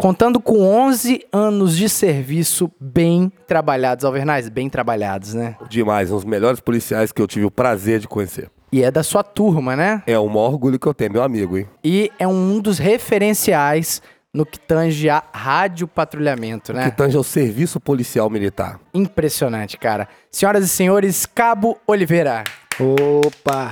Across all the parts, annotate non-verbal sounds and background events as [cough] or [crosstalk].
Contando com 11 anos de serviço bem trabalhados, Alvernais, bem trabalhados, né? Demais, um dos melhores policiais que eu tive o prazer de conhecer. E é da sua turma, né? É o maior orgulho que eu tenho, meu amigo, hein? E é um dos referenciais no que tange a radiopatrulhamento, né? Que tange ao serviço policial militar. Impressionante, cara. Senhoras e senhores, Cabo Oliveira. Opa!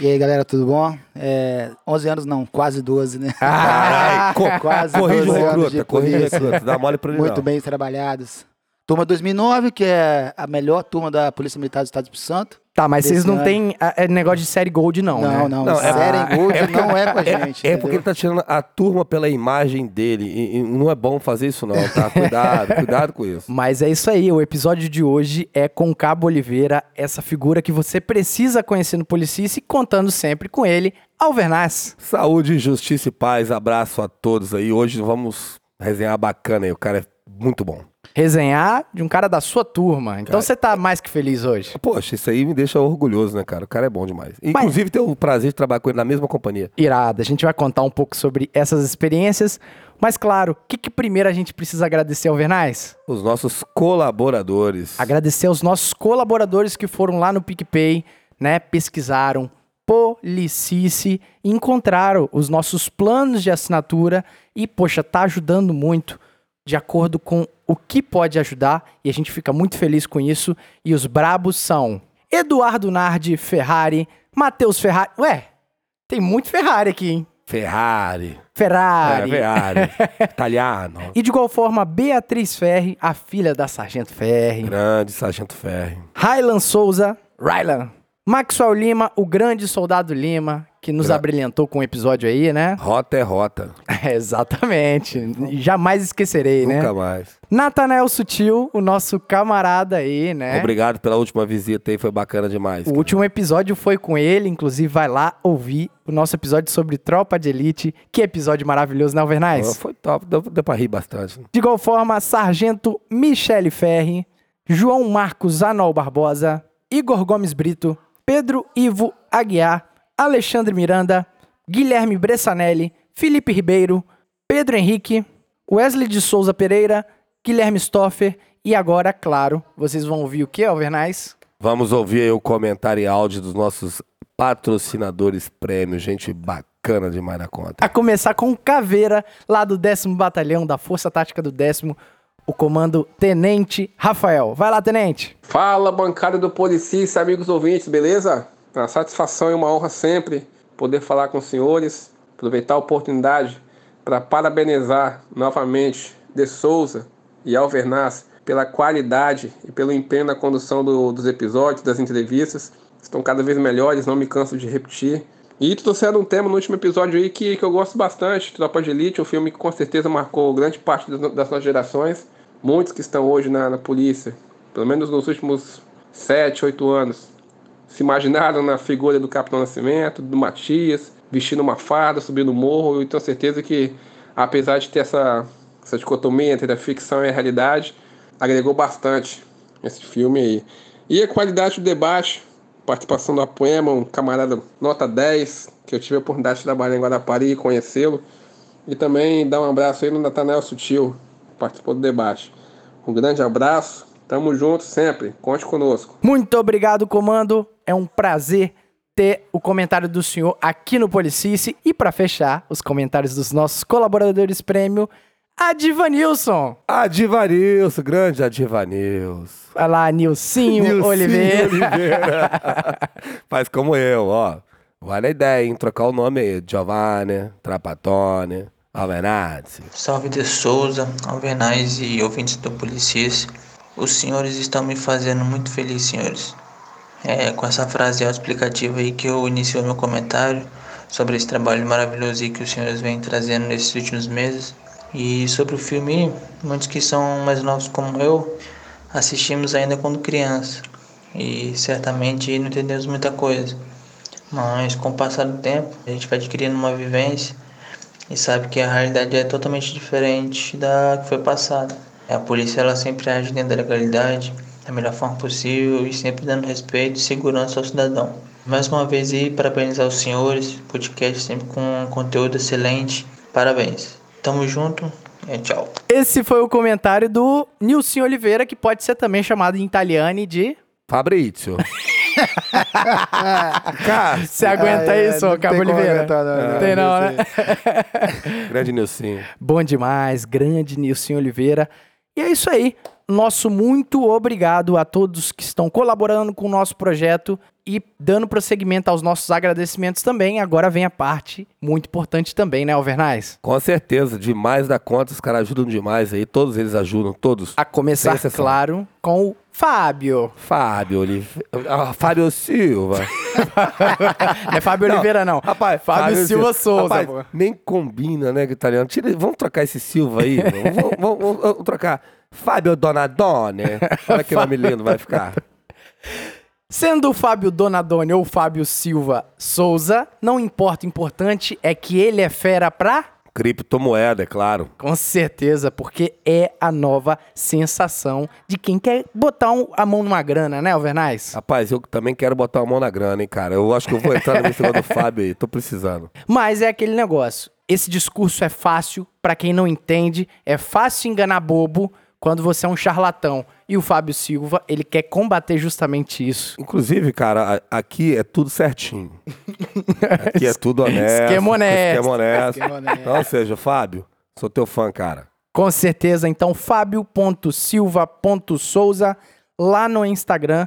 E aí, galera, tudo bom? É, 11 anos não, quase 12, né? Carai, [laughs] co Quase corrige o 12 anos recruta, de corrige o polícia. recruta, dá mole ele Muito não. bem trabalhados. Turma 2009, que é a melhor turma da Polícia Militar do Estado do Espírito Santo. Tá, mas vocês não têm ah, é negócio de série Gold, não, Não, né? não, Não, é- Série Gold não é com a gente. É porque ele tá tirando a turma pela imagem dele. E, e não é bom fazer isso, não, tá? Cuidado, cuidado com isso. Mas é isso aí, o episódio de hoje é com Cabo Oliveira, essa figura que você precisa conhecer no Policice, contando sempre com ele, Alvernaz. Saúde, justiça e paz. Abraço a todos aí. Hoje vamos resenhar bacana aí. O cara é muito bom. Resenhar de um cara da sua turma. Então Cara, você tá mais que feliz hoje. Poxa, isso aí me deixa orgulhoso, né, cara? O cara é bom demais. Inclusive, ter o prazer de trabalhar com ele na mesma companhia. Irada, a gente vai contar um pouco sobre essas experiências. Mas claro, o que, que primeiro a gente precisa agradecer, Alvernaz? Os nossos colaboradores. Agradecer aos nossos colaboradores que foram lá no PicPay, né? Pesquisaram Policice encontraram os nossos planos de assinatura e, poxa, tá ajudando muito de acordo com o que pode ajudar e a gente fica muito feliz com isso. E os brabos são Eduardo Nardi Ferrari, Matheus Ferrari. Ué, tem muito Ferrari aqui, hein? Ferrari. Ferrari. É, Ferrari. [laughs] Italiano. E de igual forma, Beatriz Ferri, a filha da Sargento Ferri. Grande Sargento Ferri. Rylan Souza, Rylan. Maxwell Lima, o grande soldado Lima, que nos Gra- abrilhantou com o episódio aí, né? [laughs] Rota é rota. É, exatamente. Jamais esquecerei, né? Nunca mais. Natanael Sutil, o nosso camarada aí, né? Obrigado pela última visita aí. Foi bacana demais. O cara. último episódio foi com ele, inclusive vai lá ouvir o nosso episódio sobre Tropa de Elite. Que episódio maravilhoso, né, Alvernais? Foi top. Deu, deu pra rir bastante. De igual forma, Sargento Michele Ferri, João Marcos Anol Barbosa, Igor Gomes Brito, Pedro Ivo Aguiar, Alexandre Miranda, Guilherme Bressanelli, Felipe Ribeiro, Pedro Henrique, Wesley de Souza Pereira, Guilherme Stoffer e agora, claro, vocês vão ouvir o que, Alvernais? Vamos ouvir aí o comentário e áudio dos nossos patrocinadores prêmios. Gente bacana demais na conta. A começar com o Caveira, lá do 10 Batalhão da Força Tática do 10 o comando Tenente Rafael. Vai lá, Tenente! Fala, bancada do Policice, amigos ouvintes, beleza? Uma satisfação e uma honra sempre poder falar com os senhores, aproveitar a oportunidade para parabenizar novamente De Souza e Alvernaz pela qualidade e pelo empenho na condução do- dos episódios, das entrevistas. Estão cada vez melhores, não me canso de repetir. E trouxeram um tema no último episódio aí que, que eu gosto bastante, Tropa de Elite, um filme que com certeza marcou grande parte das, das nossas gerações. Muitos que estão hoje na, na polícia, pelo menos nos últimos 7, 8 anos, se imaginaram na figura do Capitão Nascimento, do Matias, vestindo uma farda, subindo o morro. E tenho certeza que, apesar de ter essa, essa dicotomia entre a ficção e a realidade, agregou bastante esse filme aí. E a qualidade do debate, participação do Apoema, um camarada nota 10, que eu tive a oportunidade de trabalhar em Guarapari e conhecê-lo. E também dar um abraço aí no Natanael Sutil, que participou do debate. Um grande abraço, tamo junto sempre, conte conosco. Muito obrigado, comando. É um prazer ter o comentário do senhor aqui no Policice. E para fechar, os comentários dos nossos colaboradores prêmio, Adivanilson. Adivanilson, grande Adivanilson. Vai lá, Nilcinho, Nilcinho Oliveira. Oliveira. [laughs] Faz como eu, ó. Vai na ideia, hein? Trocar o nome aí. Giovanni, Trapatone, Alvenazzi. Salve de Souza, Alvernais e ouvintes do Policice. Os senhores estão me fazendo muito feliz, senhores. É com essa frase autoexplicativa aí que eu inicio meu comentário sobre esse trabalho maravilhoso que os senhores vêm trazendo nesses últimos meses. E sobre o filme, muitos que são mais novos como eu, assistimos ainda quando criança. E certamente não entendemos muita coisa. Mas com o passar do tempo, a gente vai adquirindo uma vivência e sabe que a realidade é totalmente diferente da que foi passada. A polícia ela sempre age dentro da legalidade, da melhor forma possível e sempre dando respeito e segurança ao cidadão. Mais uma vez aí, parabenizar os senhores, podcast sempre com conteúdo excelente. Parabéns. Tamo junto É, tchau. Esse foi o comentário do Nilson Oliveira, que pode ser também chamado em italiano de. Fabrício. [laughs] Cara, Você aguenta Ah, é, isso, não ô Cabo Oliveira? aguentar, não, Não tem não, né? grande Nilcinho. Bom demais, grande Nilson Oliveira. E é isso aí. Nosso muito obrigado a todos que estão colaborando com o nosso projeto e dando prosseguimento aos nossos agradecimentos também. Agora vem a parte muito importante também, né, Alvernais? Com certeza, demais da conta, os caras ajudam demais aí, todos eles ajudam, todos. A começar, claro, com o Fábio. Fábio Oliveira. Ah, Fábio Silva. [laughs] Não é Fábio Oliveira, não. Rapaz, Fábio Silva Souza, Rapaz, nem combina, né, italiano. Tira, vamos trocar esse Silva aí. [laughs] vamos, vamos- vamos- vamos trocar. Fábio Donadone. [laughs] Olha que nome lindo vai ficar. Sendo o Fábio Donadoni ou Fábio Silva Souza, não importa, o importante é que ele é fera pra Criptomoeda, é claro. Com certeza, porque é a nova sensação de quem quer botar um- a mão numa grana, né, Alvernais? Rapaz, eu também quero botar a mão na grana, hein, cara. Eu acho que eu vou entrar nesse negócio do [laughs] Fábio aí. Tô precisando. Mas é aquele negócio. Esse discurso é fácil pra quem não entende, é fácil enganar bobo quando você é um charlatão. E o Fábio Silva, ele quer combater justamente isso. Inclusive, cara, a- aqui é tudo certinho. [laughs] Aqui é tudo honesto. Esquema honesto. Esquema honesto. Esquema honesto. Então, ou seja, Fábio, sou teu fã, cara. Com certeza, então, fábio.silva.souza lá no Instagram.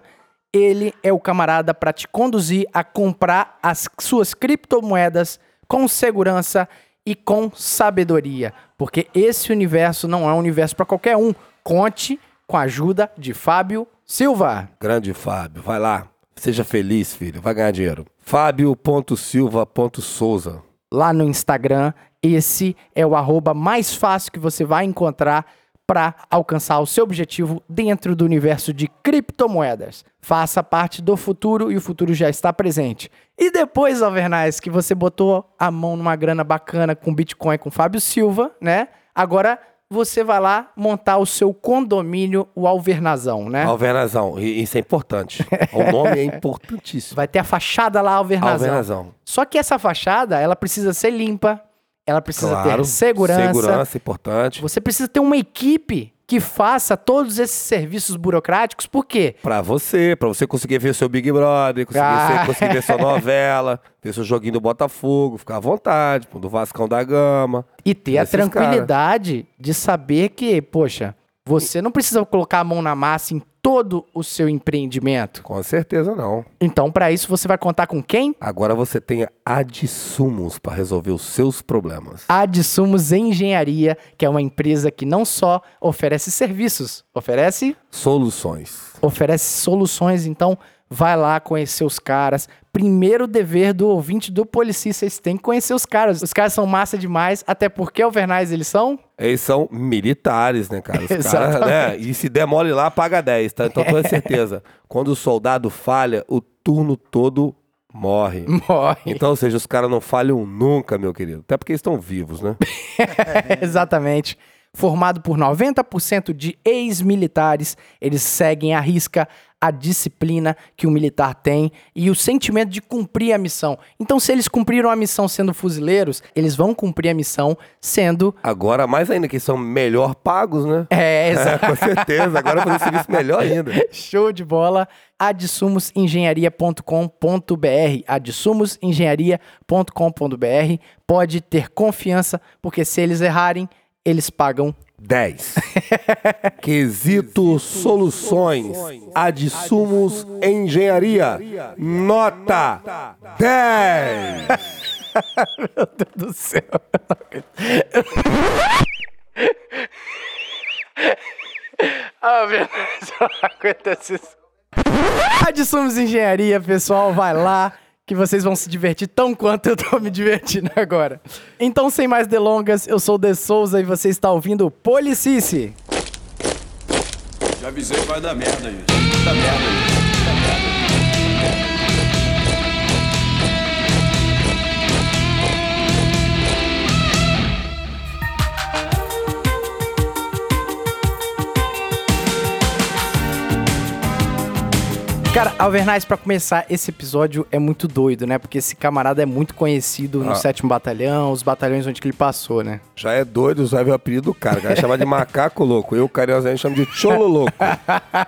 Ele é o camarada para te conduzir a comprar as suas criptomoedas com segurança e com sabedoria, porque esse universo não é um universo para qualquer um. Conte com a ajuda de Fábio Silva. Grande Fábio, vai lá. Seja feliz, filho. Vai ganhar dinheiro. Fábio.silva.souza. lá no Instagram. Esse é o arroba mais fácil que você vai encontrar para alcançar o seu objetivo dentro do universo de criptomoedas. Faça parte do futuro e o futuro já está presente. E depois, Alvernais, que você botou a mão numa grana bacana com Bitcoin com Fábio Silva, né? Agora você vai lá montar o seu condomínio, o Alvernazão, né? Alvernazão. Isso é importante. O nome é [laughs] importantíssimo. Vai ter a fachada lá, Alvernazão. Alvernazão. Só que essa fachada, ela precisa ser limpa, ela precisa Claro. ter segurança. Segurança, importante. Você precisa ter uma equipe que faça todos esses serviços burocráticos. Por quê? Pra você, pra você conseguir ver seu Big Brother, conseguir, Ah. você conseguir ver sua [laughs] novela, ver seu joguinho do Botafogo, ficar à vontade, do Vascão da Gama. E ter a tranquilidade de saber que, poxa, você não precisa colocar a mão na massa em todo o seu empreendimento. Com certeza não. Então, para isso, você vai contar com quem? Agora você tem Adsumos pra resolver os seus problemas. A de Sumos Engenharia, que é uma empresa que não só oferece serviços, oferece Soluções. oferece soluções, então vai lá conhecer os caras. Primeiro dever do ouvinte do Policia, vocês têm que conhecer os caras. Os caras são massa demais, até porque Alvernais eles são Eles são militares, né, cara? Os [laughs] caras, Exatamente. né? E se der mole lá, paga 10, tá? Então, tenho [laughs] certeza. Quando o soldado falha, o turno todo morre. morre. Então, ou seja, os caras não falham nunca, meu querido. Até porque eles estão vivos, né? [laughs] Exatamente. Formado por 90% de ex-militares, eles seguem à risca a disciplina que o militar tem e o sentimento de cumprir a missão. Então, se eles cumpriram a missão sendo fuzileiros, eles vão cumprir a missão sendo. Agora, mais ainda, que são melhor pagos, né? É, [laughs] É, exato. com certeza. Agora fazer serviço melhor ainda. [laughs] Show de bola. adsumosengenharia.com.br adsumosengenharia.com.br Pode ter confiança, porque se eles errarem, eles pagam 10. [laughs] Quesito Soluções. Adsumos Engenharia. Nota 10. [laughs] do céu. [laughs] Ah, verdade, não acontece isso. Adsumos Engenharia, pessoal, vai lá que vocês vão se divertir tão quanto eu tô me divertindo agora. Então, sem mais delongas, eu sou o De Souza e você está ouvindo Policice. Já avisei que vai dar merda aí. Dá merda aí. Cara, Alvernais, pra começar, esse episódio é muito doido, né? Porque esse camarada é muito conhecido no Ah. 7 Batalhão, os batalhões onde que ele passou, né? Já é doido, já viu o apelido do cara. O cara chama de macaco louco. Eu, carinhosamente, chamo de cholo louco.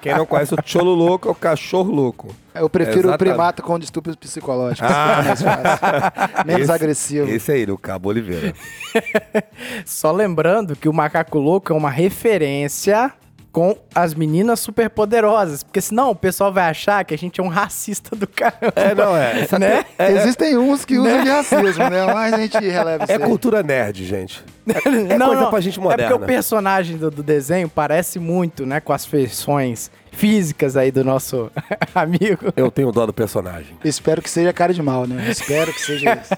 Quem não conhece o cholo louco é o cachorro louco. Eu prefiro o Exatamente. primata com distúrbios psicológicos. Ah. É mais fácil. [laughs] Menos Esse- agressivo. Esse aí, o Cabo Oliveira. [laughs] Só lembrando que o Macaco Louco é uma referência com as meninas superpoderosas. Porque senão o pessoal vai achar que a gente é um racista do caramba. É, não é. [laughs] Né? é, é- Existem uns que usam de racismo, né? Mas a gente releva isso é cultura nerd, gente. É [laughs] coisa pra gente É moderna. porque o personagem do, do desenho parece muito, né, com as feições físicas aí do nosso [laughs] amigo. Eu tenho dó do personagem. Espero que seja cara de mal, né? Espero que seja isso.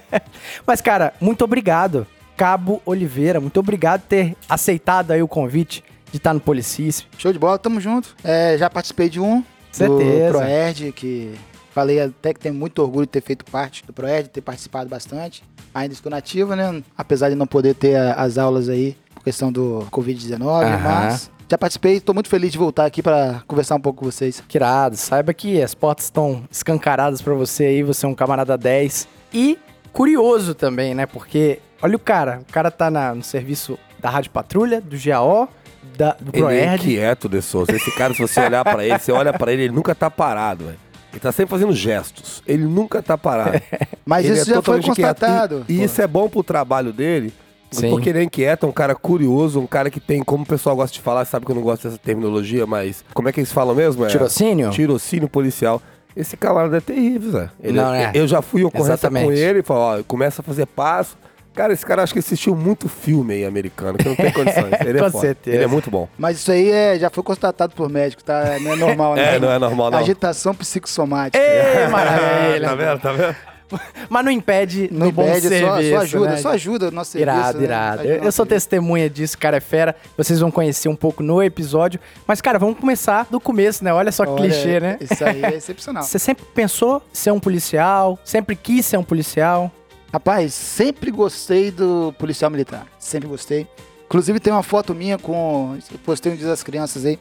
Mas, cara, muito obrigado, Cabo Oliveira. Muito obrigado por ter aceitado aí o convite de estar no Policis. Show de bola, tamo junto. É, já participei de um. Certeza. Do Proerd, que falei até que tenho muito orgulho de ter feito parte do Proerd, ter participado bastante. Ainda estou nativa, né? Apesar de não poder ter as aulas aí, por questão do Covid-19, Aham. mas já participei, tô muito feliz de voltar aqui para conversar um pouco com vocês. Que irado. Saiba que as portas estão escancaradas pra você aí. Você é um camarada 10. E curioso também, né? Porque, olha o cara. O cara tá na- no serviço da Rádio Patrulha, do GAO, da, do Ele é Proerd. inquieto, De Souza. Esse cara, se você olhar pra ele, você olha pra ele, ele nunca tá parado, velho. Ele tá sempre fazendo gestos. Ele nunca tá parado. [laughs] Mas Ele isso é já foi constatado. E, e isso é bom pro trabalho dele. Sim. Porque ele é inquieto, é um cara curioso, um cara que tem, como o pessoal gosta de falar, sabe que eu não gosto dessa terminologia, mas como é que eles falam mesmo? É Tirocínio? Tirocínio policial. Esse camarada é terrível, Zé. Ele Não, é. Eu já fui ocorrência Exatamente. com ele e falou, ó, começa a fazer passo. Cara, esse cara acho que assistiu muito filme aí americano, que não tem [laughs] condições. Ele é Com foda. certeza. Ele é muito bom. Mas isso aí é, já foi constatado por médico, tá? Não é normal, [laughs] né? É, não é normal, não. Agitação psicossomática. Ei, maravilha. [laughs] tá vendo? Tá vendo? Mas não impede Não bom impede, só, serviço, só ajuda, né? só ajuda o nosso serviço. Irado, né? irado. Eu, eu sou testemunha disso, cara é fera. Vocês vão conhecer um pouco no episódio. Mas, cara, vamos começar do começo, né? Olha só que Olha, clichê, né? Isso aí é excepcional. Você sempre pensou ser um policial? Sempre quis ser um policial? Rapaz, sempre gostei do policial militar. Sempre gostei. Inclusive tem uma foto minha com. eu Postei um dia das crianças aí.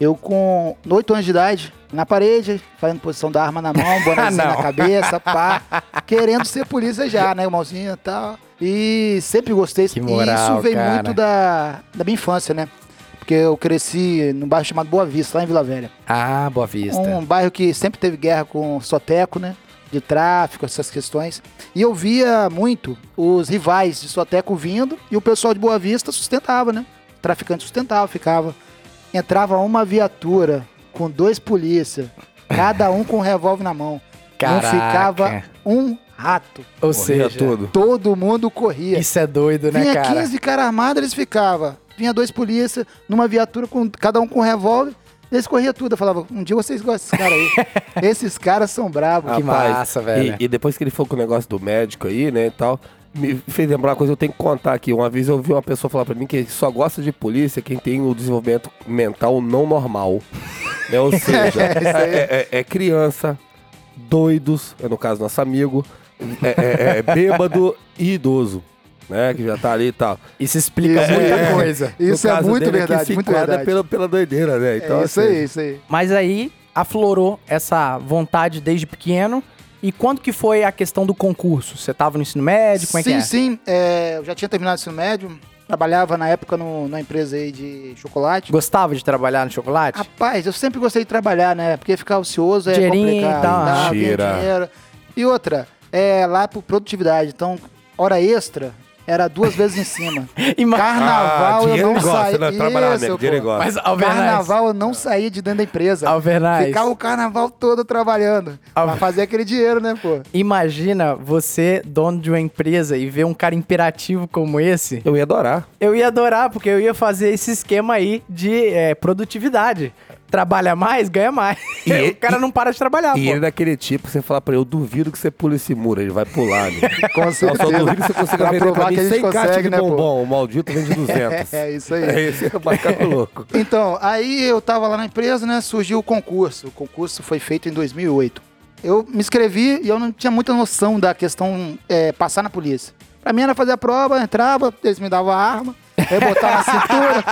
Eu com 8 anos de idade, na parede, fazendo posição da arma na mão, [laughs] bonezinho Não. na cabeça, pá. [laughs] querendo ser polícia já, né? Mãozinha e tal. E sempre gostei. Que e moral, isso veio cara. muito da, da minha infância, né? Porque eu cresci num bairro chamado Boa Vista, lá em Vila Velha. Ah, Boa Vista. Um bairro que sempre teve guerra com Soteco, né? De tráfico, essas questões. E eu via muito os rivais de Soteco vindo e o pessoal de Boa Vista sustentava, né? O traficante sustentava, ficava. Entrava uma viatura com dois polícia, cada um com um revólver na mão. Caraca. Não ficava um rato. Ou Corria seja, tudo. Todo mundo corria. isso é doido, né, Vinha cara? 15 caras armados, eles ficavam. Vinha dois polícia numa viatura, com cada um com um revólver. Eles corriam tudo. Eu falava, um dia vocês gostam desses caras aí. [laughs] Esses caras são bravos. Que massa, velho. E, e depois que ele falou com o negócio do médico aí, né, e tal, me fez lembrar uma coisa, eu tenho que contar aqui. Uma vez eu ouvi uma pessoa falar pra mim que só gosta de polícia quem tem o desenvolvimento mental não normal. [laughs] né? Ou seja, é, é- é criança, doidos, é no caso nosso amigo, é, é- é bêbado e idoso. Né, que já tá ali e tal. Isso explica Isso muita é- coisa. Isso é muito verdade, se muito verdade. Pela, pela doideira, né? Então, é isso assim, aí, isso aí. Mas aí aflorou essa vontade desde pequeno. E quando que foi a questão do concurso? Você tava no ensino médio? Como é sim, que é? sim. é, eu já tinha terminado o ensino médio. Trabalhava na época no, numa empresa aí de chocolate. Gostava de trabalhar no chocolate? Rapaz, eu sempre gostei de trabalhar, né? Porque ficar ocioso é Dinheirinho complicado. e ah. Mentira. dinheiro. E outra, é lá por produtividade. Então, hora extra era duas vezes em cima. [laughs] Ima- Carnaval Ah, eu não saía. né? Trabalhar Isso, dinheiro pô. Mas, Carnaval eu não saía de dentro da empresa. Alvernaz, Ficava o carnaval todo trabalhando. Al- Pra fazer aquele dinheiro, né, pô? imagina você, dono de uma empresa, e ver um cara imperativo como esse. Eu ia adorar. Eu ia adorar, porque eu ia fazer esse esquema aí de é, produtividade. Trabalha mais, ganha mais. E [laughs] ele- o cara não para de trabalhar, E pô. ele é daquele tipo, você fala pra ele, eu duvido que você pule esse muro, ele vai pular, né? [laughs] Com Eu só certeza. duvido que você consiga Pra vender provar pra mim que a gente 100 caixas consegue, de né, pô? bombom, o maldito vende 200. [laughs] É, isso aí. É esse é o macaco louco. Então, aí eu tava lá na empresa, né? Surgiu o concurso. O concurso foi feito em 2008. Eu me inscrevi e eu não tinha muita noção da questão é, passar na polícia. Pra mim era fazer a prova, entrava, eles me davam a arma É botar na cintura,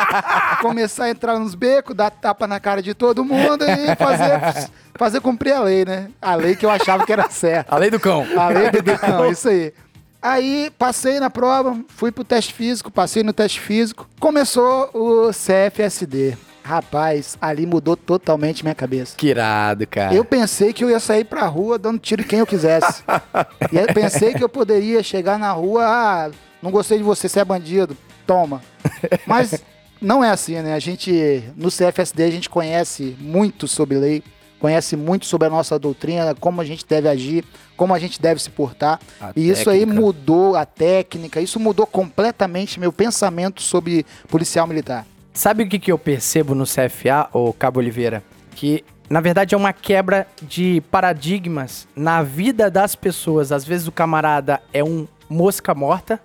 começar a entrar nos becos, dar tapa na cara de todo mundo e fazer, fazer cumprir a lei, né? A lei que eu achava que era certa. A lei do cão. A lei do cão, isso aí. Aí passei na prova, fui pro teste físico, passei no teste físico. Começou o CFSD. Rapaz, ali mudou totalmente minha cabeça. Que irado, cara. Eu pensei que eu ia sair pra rua dando tiro em quem eu quisesse. [laughs] e eu pensei que eu poderia chegar na rua, ah, não gostei de você, você é bandido, toma. [laughs] Mas não é assim, né? A gente, no CFSD, a gente conhece muito sobre lei, conhece muito sobre a nossa doutrina, como a gente deve agir, como a gente deve se portar. A e isso aí técnica. mudou a técnica, isso mudou completamente meu pensamento sobre policial militar. Sabe o que, que eu percebo no CFA, ô Cabo Oliveira? Que, na verdade, é uma quebra de paradigmas na vida das pessoas. Às vezes o camarada é um mosca morta,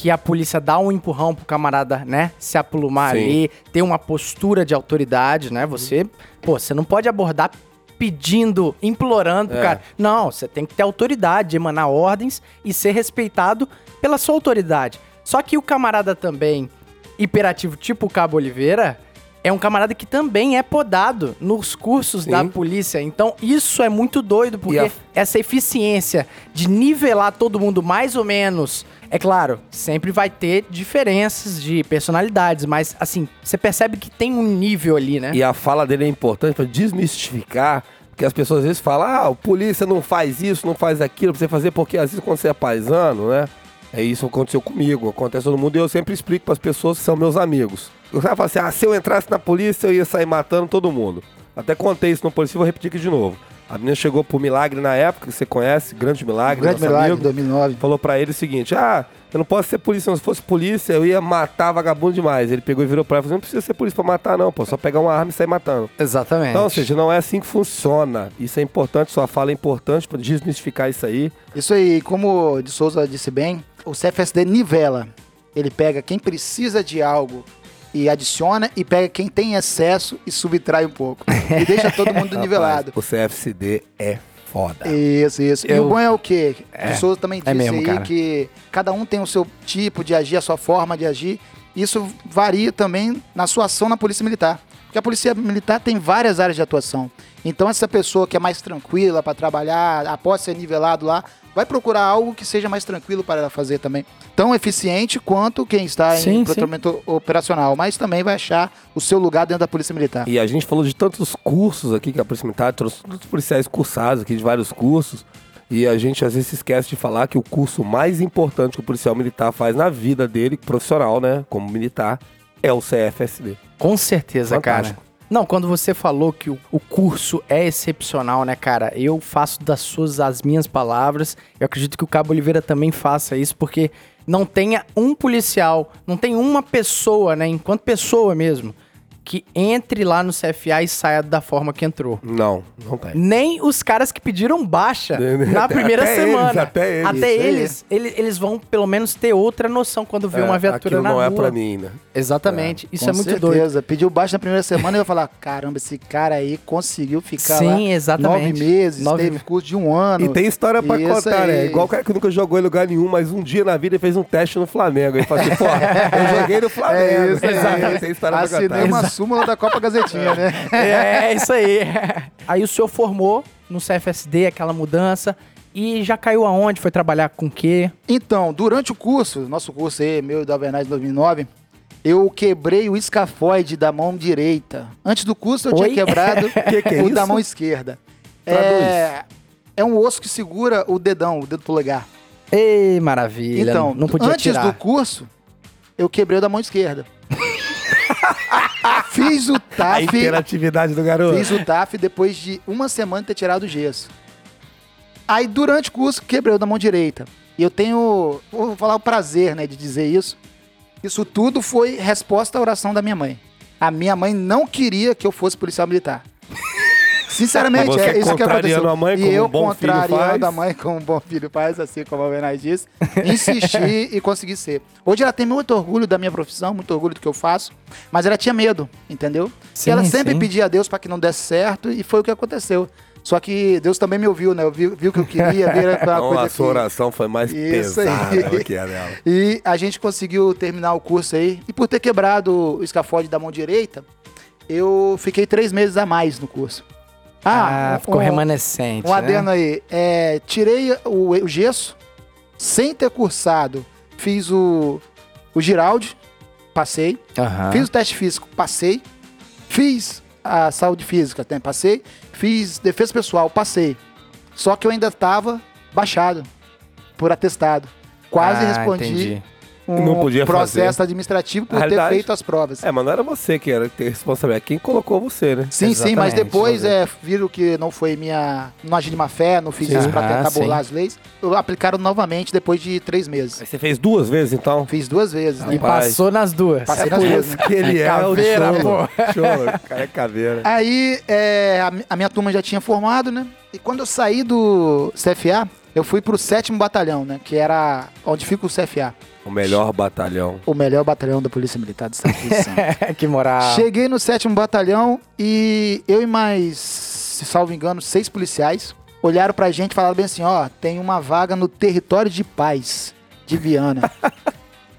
que a polícia dá um empurrão pro camarada, né? Se aplumar Sim. ali, ter uma postura de autoridade, né? Você, pô, você não pode abordar pedindo, implorando pro É. cara. Não, você tem que ter autoridade, emanar ordens e ser respeitado pela sua autoridade. Só que o camarada também hiperativo tipo o Cabo Oliveira é um camarada que também é podado nos cursos Sim. da polícia. Então, isso é muito doido, porque a- essa eficiência de nivelar todo mundo mais ou menos. É claro, sempre vai ter diferenças de personalidades, mas assim, você percebe que tem um nível ali, né? E a fala dele é importante pra desmistificar, porque as pessoas às vezes falam, ah, o polícia não faz isso, não faz aquilo, pra você fazer, porque às vezes quando você é paisano, né? É isso que aconteceu comigo, acontece todo mundo, e eu sempre explico pras pessoas que são meus amigos. O cara fala assim, ah, se eu entrasse na polícia, eu ia sair matando todo mundo. Até contei isso no polícia, vou repetir aqui de novo. A menina chegou pro Milagre na época, que você conhece, Grande Milagre, Grande nosso milagre, amigo 2009. falou pra ele o seguinte: Ah, eu não posso ser polícia, se fosse polícia, eu ia matar vagabundo demais. Ele pegou e virou pra ela e falou: Não precisa ser polícia pra matar, não, pô, só pegar uma arma e sair matando. Exatamente. Então, ou seja, não é assim que funciona. Isso é importante, sua fala é importante pra desmistificar isso aí. Isso aí, como o de Souza disse bem, o CFSD nivela. Ele pega quem precisa de algo e adiciona, e pega quem tem excesso e subtrai um pouco. E deixa todo [laughs] mundo nivelado. Rapaz, o CFCD é foda. Isso, isso. E Eu- o bom é o quê? É, o Souza também é disse mesmo, aí cara. que cada um tem o seu tipo de agir, a sua forma de agir. Isso varia também na sua ação na Polícia Militar. Porque a Polícia Militar tem várias áreas de atuação. Então essa pessoa que é mais tranquila para trabalhar, após ser nivelado lá, vai procurar algo que seja mais tranquilo para ela fazer também. Tão eficiente quanto quem está Sim, em sim. patrulhamento operacional, mas também vai achar o seu lugar dentro da Polícia Militar. E a gente falou de tantos cursos aqui que a Polícia Militar trouxe tantos policiais cursados aqui de vários cursos. E a gente às vezes se esquece de falar que o curso mais importante que o policial militar faz na vida dele, profissional, né, como militar, é o CFSD. Com certeza, Fantástico. cara. Não, quando você falou que o, curso é excepcional, né, cara? Eu faço das suas as minhas palavras. Eu acredito que o Cabo Oliveira também faça isso, porque não tenha um policial, não tem uma pessoa, né, enquanto pessoa mesmo, que entre lá no CFA e saia da forma que entrou. Não, não tem. Nem os caras que pediram baixa [laughs] na Até primeira eles, semana. até eles. Até Isso aí. eles, eles, eles vão pelo menos ter outra noção quando vê É, uma viatura na não rua. é pra mim, né? Exatamente. Isso Com é muito certeza. doido. Pediu baixo na primeira semana e vai falar: caramba, esse cara aí conseguiu ficar Sim, lá exatamente. nove meses, Nove teve curso de um ano. E tem história pra contar, né? Igual o cara que nunca jogou em lugar nenhum, mas um dia na vida ele fez um teste no Flamengo. Ele falou assim, pô, eu joguei no [laughs] Flamengo. É isso, é Tem história pra Assinei contar. uma súmula da Copa Gazetinha, né? [laughs] É, isso aí. Aí o senhor formou no CFSD, aquela mudança, e já caiu aonde? Foi trabalhar com o quê? Então, durante o curso, nosso curso aí, meu e da Vernais 2009, eu quebrei o escafoide da mão direita. Antes do curso eu Oi? tinha quebrado [laughs] Que que é o isso? da mão esquerda. Traduz. É, é um osso que segura o dedão, o dedo polegar. Ei, maravilha. Então, não podia antes tirar. do curso, eu quebrei o da mão esquerda. [laughs] Fiz o A TAF, interatividade do garoto. fiz o TAF depois de uma semana de ter tirado o gesso. Aí, durante o curso, quebrei o da mão direita. E eu tenho, vou falar o prazer, né, de dizer isso. Isso tudo foi resposta à oração da minha mãe. A minha mãe não queria que eu fosse policial militar. Sinceramente, Você é isso que aconteceu. a mãe e eu um bom contrariando a mãe como um bom filho faz, assim como a Bernard disse, insisti [laughs] e consegui ser. Hoje ela tem muito orgulho da minha profissão, muito orgulho do que eu faço, mas ela tinha medo, entendeu? Sim, e ela sempre sim. pedia a Deus para que não desse certo e foi o que aconteceu. Só que Deus também me ouviu, né? Eu vi, viu o que eu queria, viu aquela [laughs] Então coisa a sua que... oração foi mais Isso aí. pesada do que a dela. E a gente conseguiu terminar o curso aí. E por ter quebrado o escafode da mão direita, eu fiquei três meses a mais no curso. Ah, um- ficou um- remanescente. Um né? adendo aí. É, tirei o, o gesso, sem ter cursado. Fiz o, o Giraldi, passei. Aham. Fiz o teste físico, passei. Fiz a saúde física, passei. Fiz defesa pessoal, passei. Só que eu ainda estava baixado por atestado. Quase Ah, respondi entendi. Um Não podia processo fazer. administrativo por ter feito as provas. É, mas não era você que era ter responsabilidade. Quem colocou você, né? Sim, sim, mas Exatamente, depois é, viram que não foi minha. Não agi de má fé, não fiz Sim. isso pra tentar sim. burlar as leis. Aplicaram novamente depois de três meses. Aí você fez duas vezes, então? Fiz duas vezes, né? E passou nas duas. Passei É nas duas, né? que ele é Caveira, o show. pô. Show, o cara é caveira. Aí é, a, a minha turma já tinha formado, né? E quando eu saí do CFA, eu fui pro sétimo batalhão, né? Que era onde fica o CFA. O melhor batalhão. O melhor batalhão da Polícia Militar do Estado do Espírito Santo. [laughs] que moral. Cheguei no sétimo batalhão e eu e mais, se salvo engano, seis policiais olharam pra gente e falaram bem assim, ó, tem uma vaga no território de paz de Viana. [laughs]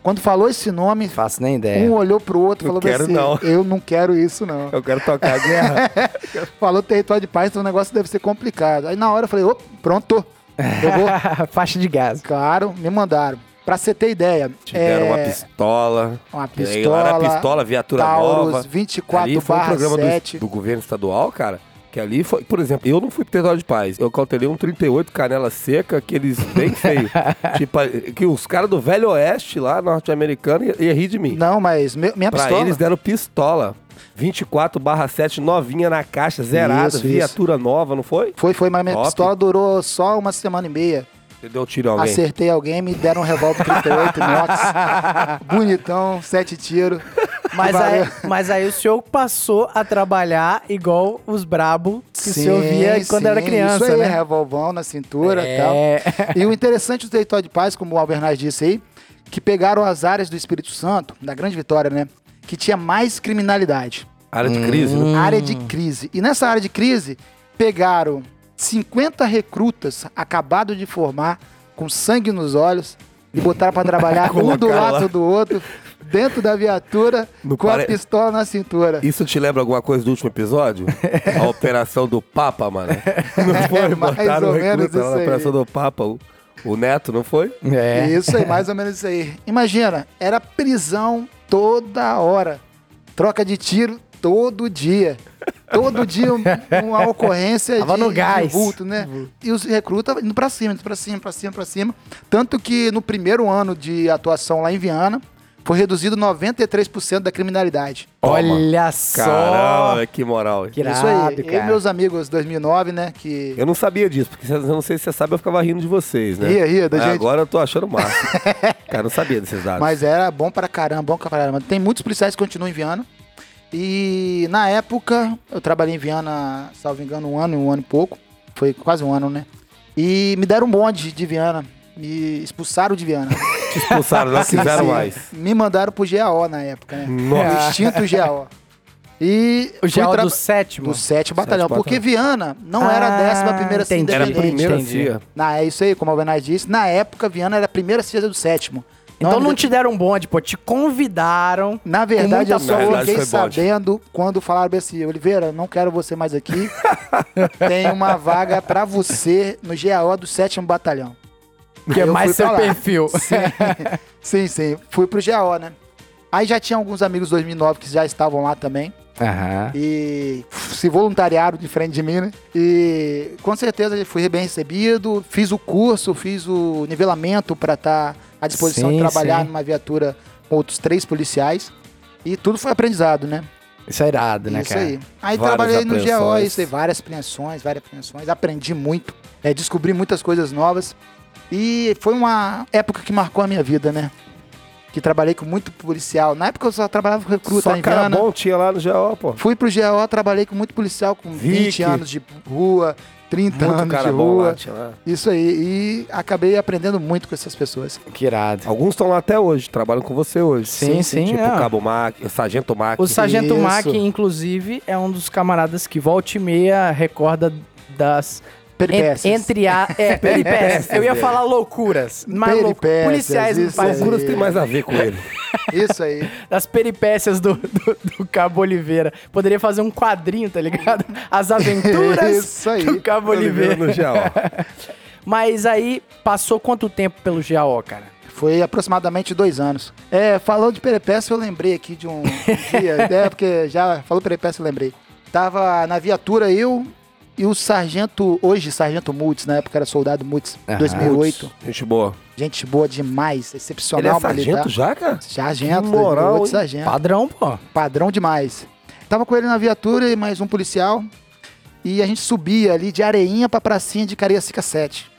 Quando falou esse nome, Faço nem ideia. um olhou pro outro e falou quero, assim, não. eu não quero isso não. Eu quero tocar a guerra. [laughs] Falou território de paz, então o negócio deve ser complicado. Aí na hora eu falei, opa, pronto, eu vou. Faixa de gás. Claro, me mandaram. Pra você ter ideia, Te deram uma é, pistola. uma aí lá era pistola, pistola, viatura Taurus nova. 24 ali foi um programa do, 7. do governo estadual, cara. Que ali foi, por exemplo, eu não fui pro território de paz. Eu cautelei um 38 canela seca, aqueles bem feio. [laughs] tipo, que os caras do Velho Oeste lá, norte-americano, ia, ia rir de mim. Não, mas me- minha Pra pistola... eles deram pistola. 24 barra 7 novinha na caixa, zerada, Isso, isso. viatura nova, não foi? Foi, foi, mas minha Top. pistola durou só uma semana e meia. Você deu tiro em alguém. Acertei alguém, me deram um revólver 38 [laughs] Nox. Bonitão, sete tiros. Mas aí, mas aí o senhor passou a trabalhar igual os brabo que o senhor via quando sim, era criança, Isso aí, né? revolvão na cintura e tal. É. E o interessante do território de paz, como o Albernaz disse aí, que pegaram as áreas do Espírito Santo, da Grande Vitória, né? Que tinha mais criminalidade. Área de crise, né? Área de crise. E nessa área de crise, pegaram 50 recrutas acabados de formar, com sangue nos olhos, e botaram pra trabalhar [laughs] um do lado do outro, dentro da viatura, No com pare- a pistola na cintura. Isso te lembra alguma coisa do último episódio? [laughs] A operação do Papa, mano. [laughs] Não foi? É, mais Botaram ou recruta lá isso na aí. operação do Papa, o, o Neto, não foi? É. Isso aí, mais ou menos isso aí. Imagina, era prisão toda hora. Troca de tiro todo dia. Todo dia um- uma ocorrência Tava de, no de gás. vulto, né? E os recrutas indo pra cima, indo pra cima, pra cima, pra cima. Tanto que no primeiro ano de atuação lá em Viana, foi reduzido 93% da criminalidade. Olha só. Caramba, que moral. Que isso aí. Eu e cara. meus amigos 2009, né? Que Eu não sabia disso, porque eu não sei se você sabe, eu ficava rindo de vocês, né? Ria, ria da Mas gente. Agora eu tô achando massa. [laughs] Cara, não sabia desses dados. Mas era bom pra caramba, bom pra caramba. Tem muitos policiais que continuam em Viana. E na época, eu trabalhei em Viana, salvo engano, um ano, um ano e pouco. Foi quase um ano, né? E me deram um bonde de Viana. Me expulsaram de Viana. [laughs] Te expulsaram, não quiseram mais. Me mandaram pro GAO na época, né? Nossa. O extinto GAO. E O GAO tra- do sétimo. do sétimo batalhão. Sétimo Porque Viana não era a Ah, décima primeira CIA entendi. Era a independente. primeira entendi. CIA. Na, é isso aí, como o Alvenaz disse. Na época, Viana era a primeira CIA do sétimo. Então não Nome te deram um bonde, pô. Te convidaram. Na verdade, muita eu só fiquei sabendo quando falaram assim, Oliveira, não quero você mais aqui. [laughs] Tem uma vaga pra você no GAO do 7 Batalhão. Que é mais seu perfil. [laughs] Sim, sim. Fui pro GAO, né? Aí já tinha alguns amigos 2009 que já estavam lá também. Aham. E se voluntariaram de frente de mim, né? E com certeza fui bem recebido. Fiz o curso, fiz o nivelamento para estar à disposição Sim, de trabalhar sim. numa viatura com outros três policiais. E tudo foi aprendizado, né? Isso é irado, né, isso cara? aí. Aí Várias trabalhei no GO, isso aí, várias apreensões, várias apreensões. Aprendi muito, é, descobri muitas coisas novas. E foi uma época que marcou a minha vida, né? Que trabalhei com muito policial. Na época eu só trabalhava com recruta Só em cara Viana. bom tinha lá no GO, pô. Fui pro GO, trabalhei com muito policial, com 20 Vic. anos de rua, 30 Muito anos cara de bom lá, rua. tinha lá. Isso aí. E acabei aprendendo muito com essas pessoas. Que irado. Alguns estão lá até hoje, trabalham com você hoje. Sim, sim, Tipo é. o Cabo Mac, o Sargento Mac. O Sargento Isso. Mac, inclusive, é um dos camaradas que volta e meia recorda das Peripécias. En- entre a. É, [laughs] peripécias. Eu ia falar loucuras. Mas lou- policiais isso. Loucuras tem mais a ver com ele. [laughs] Isso aí. das peripécias do, do, do Cabo Oliveira. Poderia fazer um quadrinho, tá ligado? As aventuras [laughs] Isso aí. do Cabo Oliveira. no GAO. Mas aí, passou quanto tempo pelo GAO, cara? Foi aproximadamente dois anos. É, falando de peripécia, eu lembrei aqui de um dia. é, porque já falou peripécia, eu lembrei. Tava na viatura eu e o sargento, hoje sargento Multz, na época era soldado Aham. 2008. Gente boa. Gente boa demais, Ele excepcional é sargento já, cara? Sargento, Que moral, 2008, hein? sargento. Padrão, pô. Padrão demais. Tava com ele na viatura e mais um policial. E a gente subia ali de Areinha pra pracinha de Cariacica 7.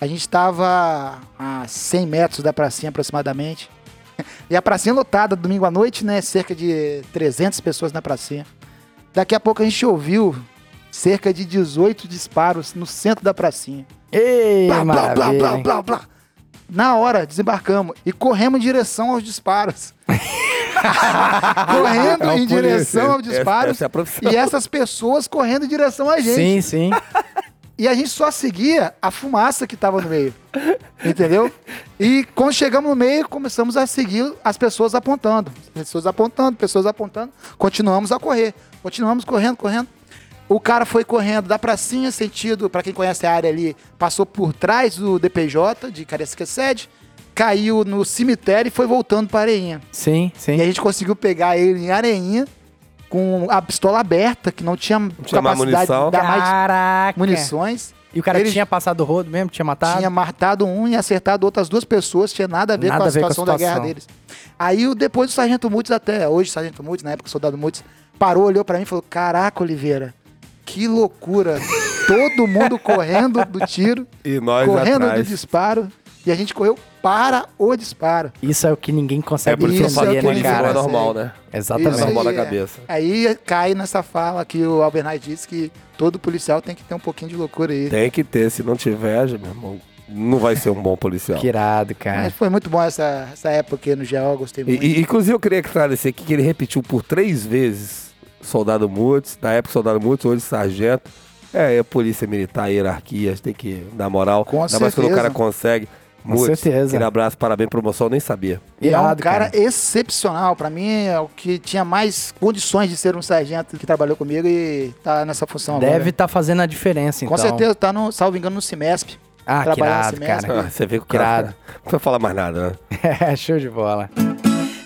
A gente tava a 100 metros da pracinha aproximadamente. E a pracinha lotada, domingo à noite, né? Cerca de 300 pessoas na pracinha. Daqui a pouco a gente ouviu cerca de 18 disparos no centro da pracinha. Ei, Blá, blá, blá, blá, blá, blá. Na hora, desembarcamos e corremos em direção aos disparos. [laughs] correndo É em direção aos Essa- disparos. essa é a profissão. e essas pessoas correndo em direção a gente. Sim, sim. E a gente só seguia a fumaça que tava no meio. Entendeu? E quando chegamos no meio, começamos a seguir as pessoas apontando. Pessoas apontando, pessoas apontando. Continuamos a correr. Continuamos correndo, correndo. O cara foi correndo da pracinha, sentido, para quem conhece a área ali, passou por trás do DPJ, de Cariacica Sede, caiu no cemitério e foi voltando para Areinha. Sim, sim. E a gente conseguiu pegar ele em Areinha, com a pistola aberta, que não tinha, tinha mais capacidade munição. de dar mais Caraca. munições. E o cara Ele- tinha passado o rodo mesmo? Tinha matado? Tinha matado um e acertado outras duas pessoas, tinha nada a ver, Nada com, a a ver com a situação da guerra deles. Aí o- depois o Sargento Mutz, até hoje, Sargento Mutz, na época soldado Mutz, parou, olhou pra mim e falou: Caraca, Oliveira, que loucura. Todo mundo correndo do tiro, E nós correndo atrás. do disparo, e a gente correu para o disparo. Isso é o que ninguém É consegue isso Isso é que o que entender, ele né, é cara? fala. normal, né? Exatamente. Isso normal aí, na é. cabeça. Aí cai nessa fala que o Albernaz disse que todo policial tem que ter um pouquinho de loucura aí. Tem que ter, se não tiver, meu irmão, não vai ser um bom policial. Que irado, cara. Mas foi muito bom essa, essa época aqui no GEO, gostei E, muito. e, inclusive, eu queria esclarecer aqui que ele repetiu por três vezes Soldado Mutz, na época Soldado Mutz, hoje Sargento. É, é polícia militar, hierarquia, tem que dar moral. Com Ainda mais quando o cara consegue. Com Mutz, certeza. Aquele abraço, parabéns, promoção, eu nem sabia. E é um Irado, cara, excepcional. Pra mim, é o que tinha mais condições de ser um sargento que trabalhou comigo e tá nessa função Deve agora. estar fazendo a diferença, então. Com certeza, tá no, salvo engano, no Cimesp. Ah, que irado, cara. Ah, você vê que o cara [laughs] não vai falar mais nada, né? [laughs] É, show de bola.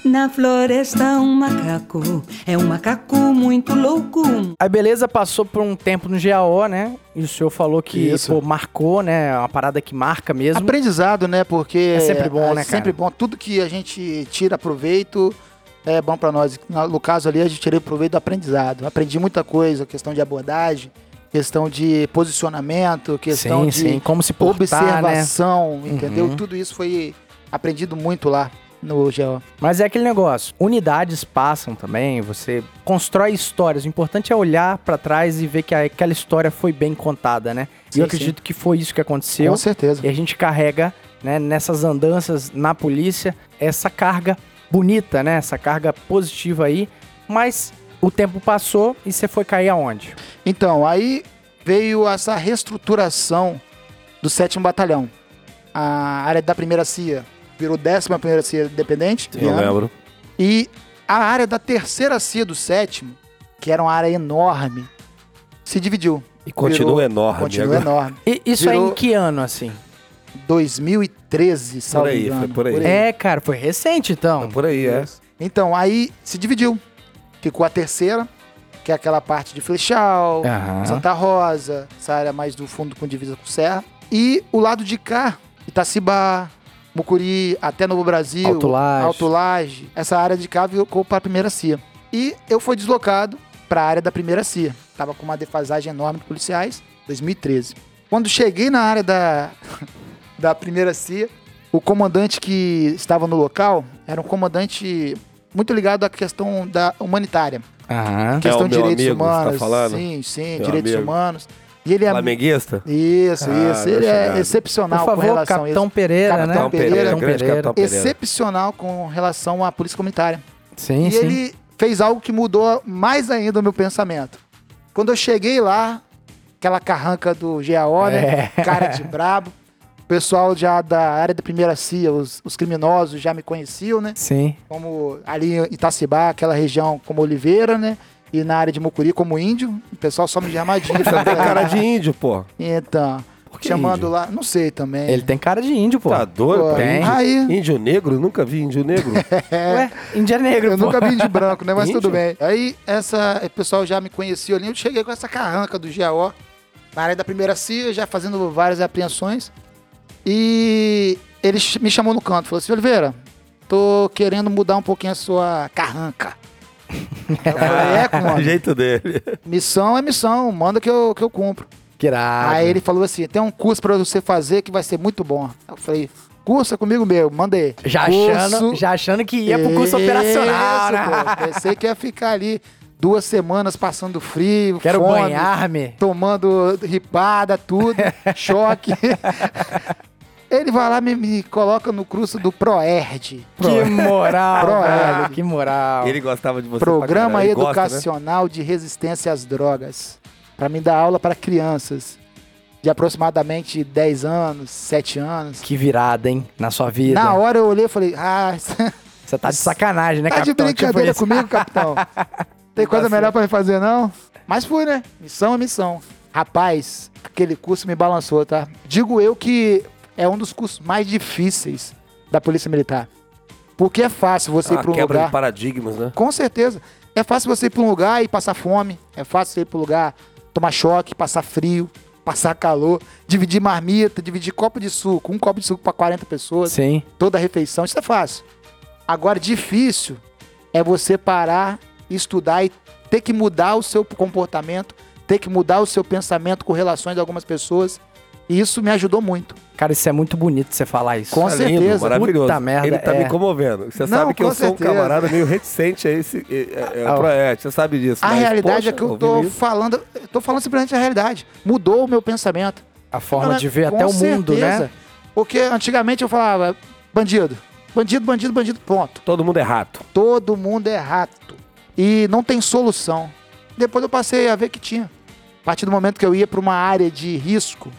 Na floresta um macaco, é um macaco muito louco. Aí beleza, passou por um tempo no GAO, né? E o senhor falou que Isso. pô, marcou, né? Uma parada que marca mesmo. Aprendizado, né? Porque É sempre bom, é né, sempre cara? bom. Tudo que a gente tira proveito é bom pra nós. No caso ali, a gente tirei proveito do aprendizado. Aprendi muita coisa, questão de abordagem, questão de posicionamento, questão sim, de sim. Como se portar, né? observação, entendeu? Uhum. Tudo isso foi aprendido muito lá no GO. Mas é aquele negócio. Unidades passam também, você constrói histórias. O importante é olhar pra trás e ver que aquela história foi bem contada, né? e Sim, eu acredito que foi isso que aconteceu. Com certeza. E a gente carrega, né, nessas andanças na polícia, essa carga bonita, né? Essa carga positiva aí. Mas o tempo passou e você foi cair aonde? Então, aí veio essa reestruturação do 7 Batalhão. A área da primeira CIA virou 11 primeira CIA independente. Eu Viana. lembro. E a área da terceira CIA do sétimo, que era uma área enorme, se dividiu. E continua Virou- enorme. Continua agora. enorme. E isso aí Virou- em que ano, assim? 2013, salvo aí, engano. foi por aí. É, cara, foi recente então. Tá por aí, é. Então, aí se dividiu. Ficou a terceira, que é aquela parte de Flechal. Santa Rosa, essa área mais do fundo com divisa com Serra. E o lado de cá, Itacibá, Mucuri, até Novo Brasil, Alto Laje. Alto Laje. Essa área de cá ficou para a primeira CIA. E eu fui deslocado para a área da primeira CIA. Tava com uma defasagem enorme de policiais, 2013. Quando cheguei na área da, [laughs] da primeira CIA, o comandante que estava no local era um comandante muito ligado à questão da humanitária. Aham. Questão o de direitos amigo tá humanos. falando? Sim, sim, Meu direitos amigo. humanos. E ele é. Flamenguista? Isso, Ah, isso. Ele é excepcional Por com favor, relação a Capitão isso. Pereira, Capitão né? Capitão Pereira, Pereira, grande Pereira. Capitão Pereira. Excepcional com relação à polícia comunitária. Sim, e sim. ele fez algo que mudou mais ainda o meu pensamento. Quando eu cheguei lá, aquela carranca do GAO, né? Cara de brabo. O pessoal já da área da primeira CIA, os, os criminosos já me conheciam, né? Sim. Como ali em Itacibá, aquela região como Oliveira, né? E na área de Mucuri como índio. O pessoal só me chama de índio. Tem cara de índio, pô. Então, que chamando índio? lá, não sei também. Ele tem cara de índio, pô. Tá doido, Pô, tem. Índio, Aí, índio negro? Nunca vi índio negro. [laughs] Ué, índio é negro, eu pô. nunca vi de branco, né? Mas Índio? tudo bem. Aí, essa, o pessoal já me conhecia ali. Eu cheguei com essa carranca do GAO, na área da primeira CIA, já fazendo várias apreensões. E ele me chamou no canto, falou assim, Oliveira, tô querendo mudar um pouquinho a sua carranca. Eu falei, é, Do como? jeito dele. Missão é missão, manda que eu, que eu cumpro. Que irado. Aí ele falou assim, tem um curso pra você fazer que vai ser muito bom. Eu falei, curso é comigo mesmo, manda aí. Já Curso- achando, já achando que ia pro curso operacional, Isso, né? pô. Pensei que ia ficar ali duas semanas passando frio, Quero fome, banhar-me. tomando ripada, tudo, [laughs] choque. Ele vai lá e me, me coloca no curso do ProERD. Que moral, Pro- velho. Que moral. Ele gostava de você Programa. Ele gosta, né? Educacional de Resistência às Drogas. Para mim dar aula para crianças de aproximadamente 10 anos, 7 anos. Que virada, hein? Na sua vida. Na hora eu olhei e falei, ah, [laughs] Você tá de sacanagem, né, tá de capitão? Tipo brincadeira isso. comigo, capitão? [laughs] Tem coisa melhor pra me fazer, não? Mas fui, né? Missão é missão. Rapaz, aquele curso me balançou, tá? Digo eu que é um dos cursos mais difíceis da Polícia Militar. Porque é fácil você ir Ah, pra um quebra lugar... de paradigmas, né? Com certeza. É fácil você ir pra um lugar e passar fome. É fácil você ir pra um lugar tomar choque, passar frio, passar calor, dividir marmita, dividir copo de suco. Um copo de suco pra 40 pessoas Sim. toda a refeição, isso é fácil. Agora, difícil é você parar, estudar e ter que mudar o seu comportamento, ter que mudar o seu pensamento com relações de algumas pessoas. E isso me ajudou muito. Cara, isso é muito bonito você falar isso. Com lindo, certeza. maravilhoso. Puta merda, Ele tá é. me comovendo. Você Não, sabe que eu com sou um certeza. camarada meio reticente a esse é, é, Ah, projeto. Você sabe disso. A mas, realidade poxa, é que eu tô isso- falando, eu tô falando simplesmente a realidade. Mudou o meu pensamento. A forma de ver até o mundo, certeza. né? Porque antigamente eu falava, bandido, bandido, bandido, bandido, ponto. Todo mundo é rato. Todo mundo é rato. E não tem solução. Depois eu passei a ver que tinha. A partir do momento que eu ia para uma área de risco,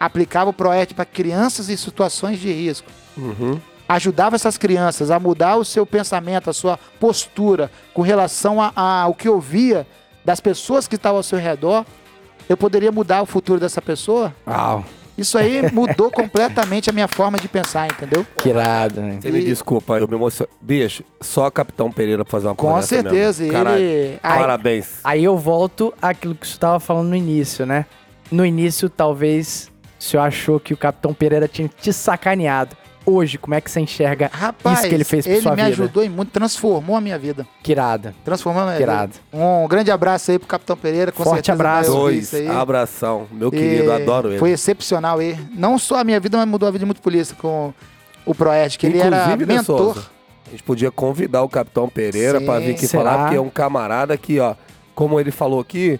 aplicava o PROET para crianças em situações de risco. Uhum. Ajudava essas crianças a mudar o seu pensamento, a sua postura com relação a- a- ao que eu via das pessoas que estavam ao seu redor. Eu poderia mudar o futuro dessa pessoa. Uau, Isso aí [laughs] mudou completamente a minha forma de pensar, entendeu? que irado, né? Você me desculpa, eu me emociono. Bicho, só Capitão Pereira pra fazer uma Com certeza. mesmo. E Caralho. ele. Ai, Parabéns. Aí eu volto àquilo que você estava falando no início, né? No início, talvez, o senhor achou que o Capitão Pereira tinha te sacaneado. Hoje, como é que você enxerga Rapaz, isso que ele fez por ele sua me vida? ajudou em muito, transformou a minha vida. Que irado. Transformou a minha Irado. vida. Um grande abraço aí pro Capitão Pereira, com Forte abraço. Dois, abração. Meu E querido, adoro ele. Foi excepcional aí. Não só a minha vida, mas mudou a vida de muito polícia com o Proed, que ele era Inclusive, né, mentor. Souza? A gente podia convidar o Capitão Pereira pra vir aqui Será? falar, porque é um camarada que, ó, como ele falou aqui,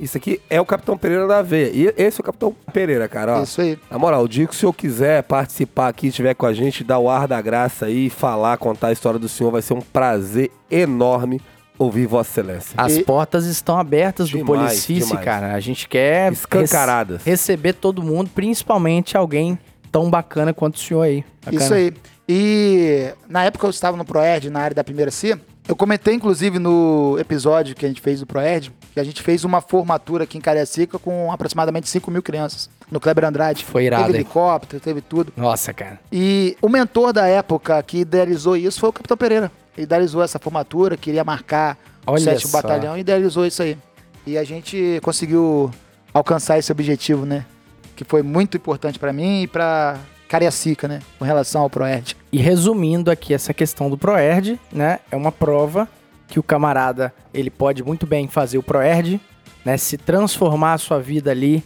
isso aqui é o Capitão Pereira da veia. E esse é o Capitão Pereira, cara, ó. Isso aí. Na moral, o dia que o senhor quiser participar aqui, estiver com a gente, dar o ar da graça aí, falar, contar a história do senhor, vai ser um prazer enorme ouvir Vossa Excelência. As E- portas estão abertas do Demais, Policice, demais. cara. A gente quer Escancaradas. rece- receber todo mundo, principalmente alguém tão bacana quanto o senhor aí. Bacana. Isso aí. E na época eu estava no Proerd, na área da primeira C. Eu comentei, inclusive, no episódio que a gente fez do Proerd, que a gente fez uma formatura aqui em Cariacica com aproximadamente 5 mil crianças. No Kleber Andrade. Foi irado, Teve hein? helicóptero, teve tudo. Nossa, cara. E o mentor da época que idealizou isso foi o Capitão Pereira. Ele idealizou essa formatura, queria marcar o Olha 7 só. Batalhão e idealizou isso aí. E a gente conseguiu alcançar esse objetivo, né? Que foi muito importante pra mim e pra Cariacica, né? Com relação ao Proerd. E resumindo aqui essa questão do Proerd, né? É uma prova que o camarada, ele pode muito bem fazer o Proerd, né? Se transformar a sua vida ali,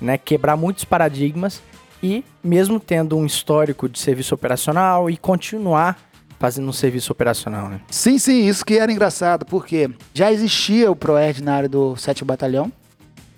né? Quebrar muitos paradigmas e mesmo tendo um histórico de serviço operacional e continuar fazendo um serviço operacional, né? Sim, sim, isso que era engraçado, porque já existia o Proerd na área do 7 Batalhão.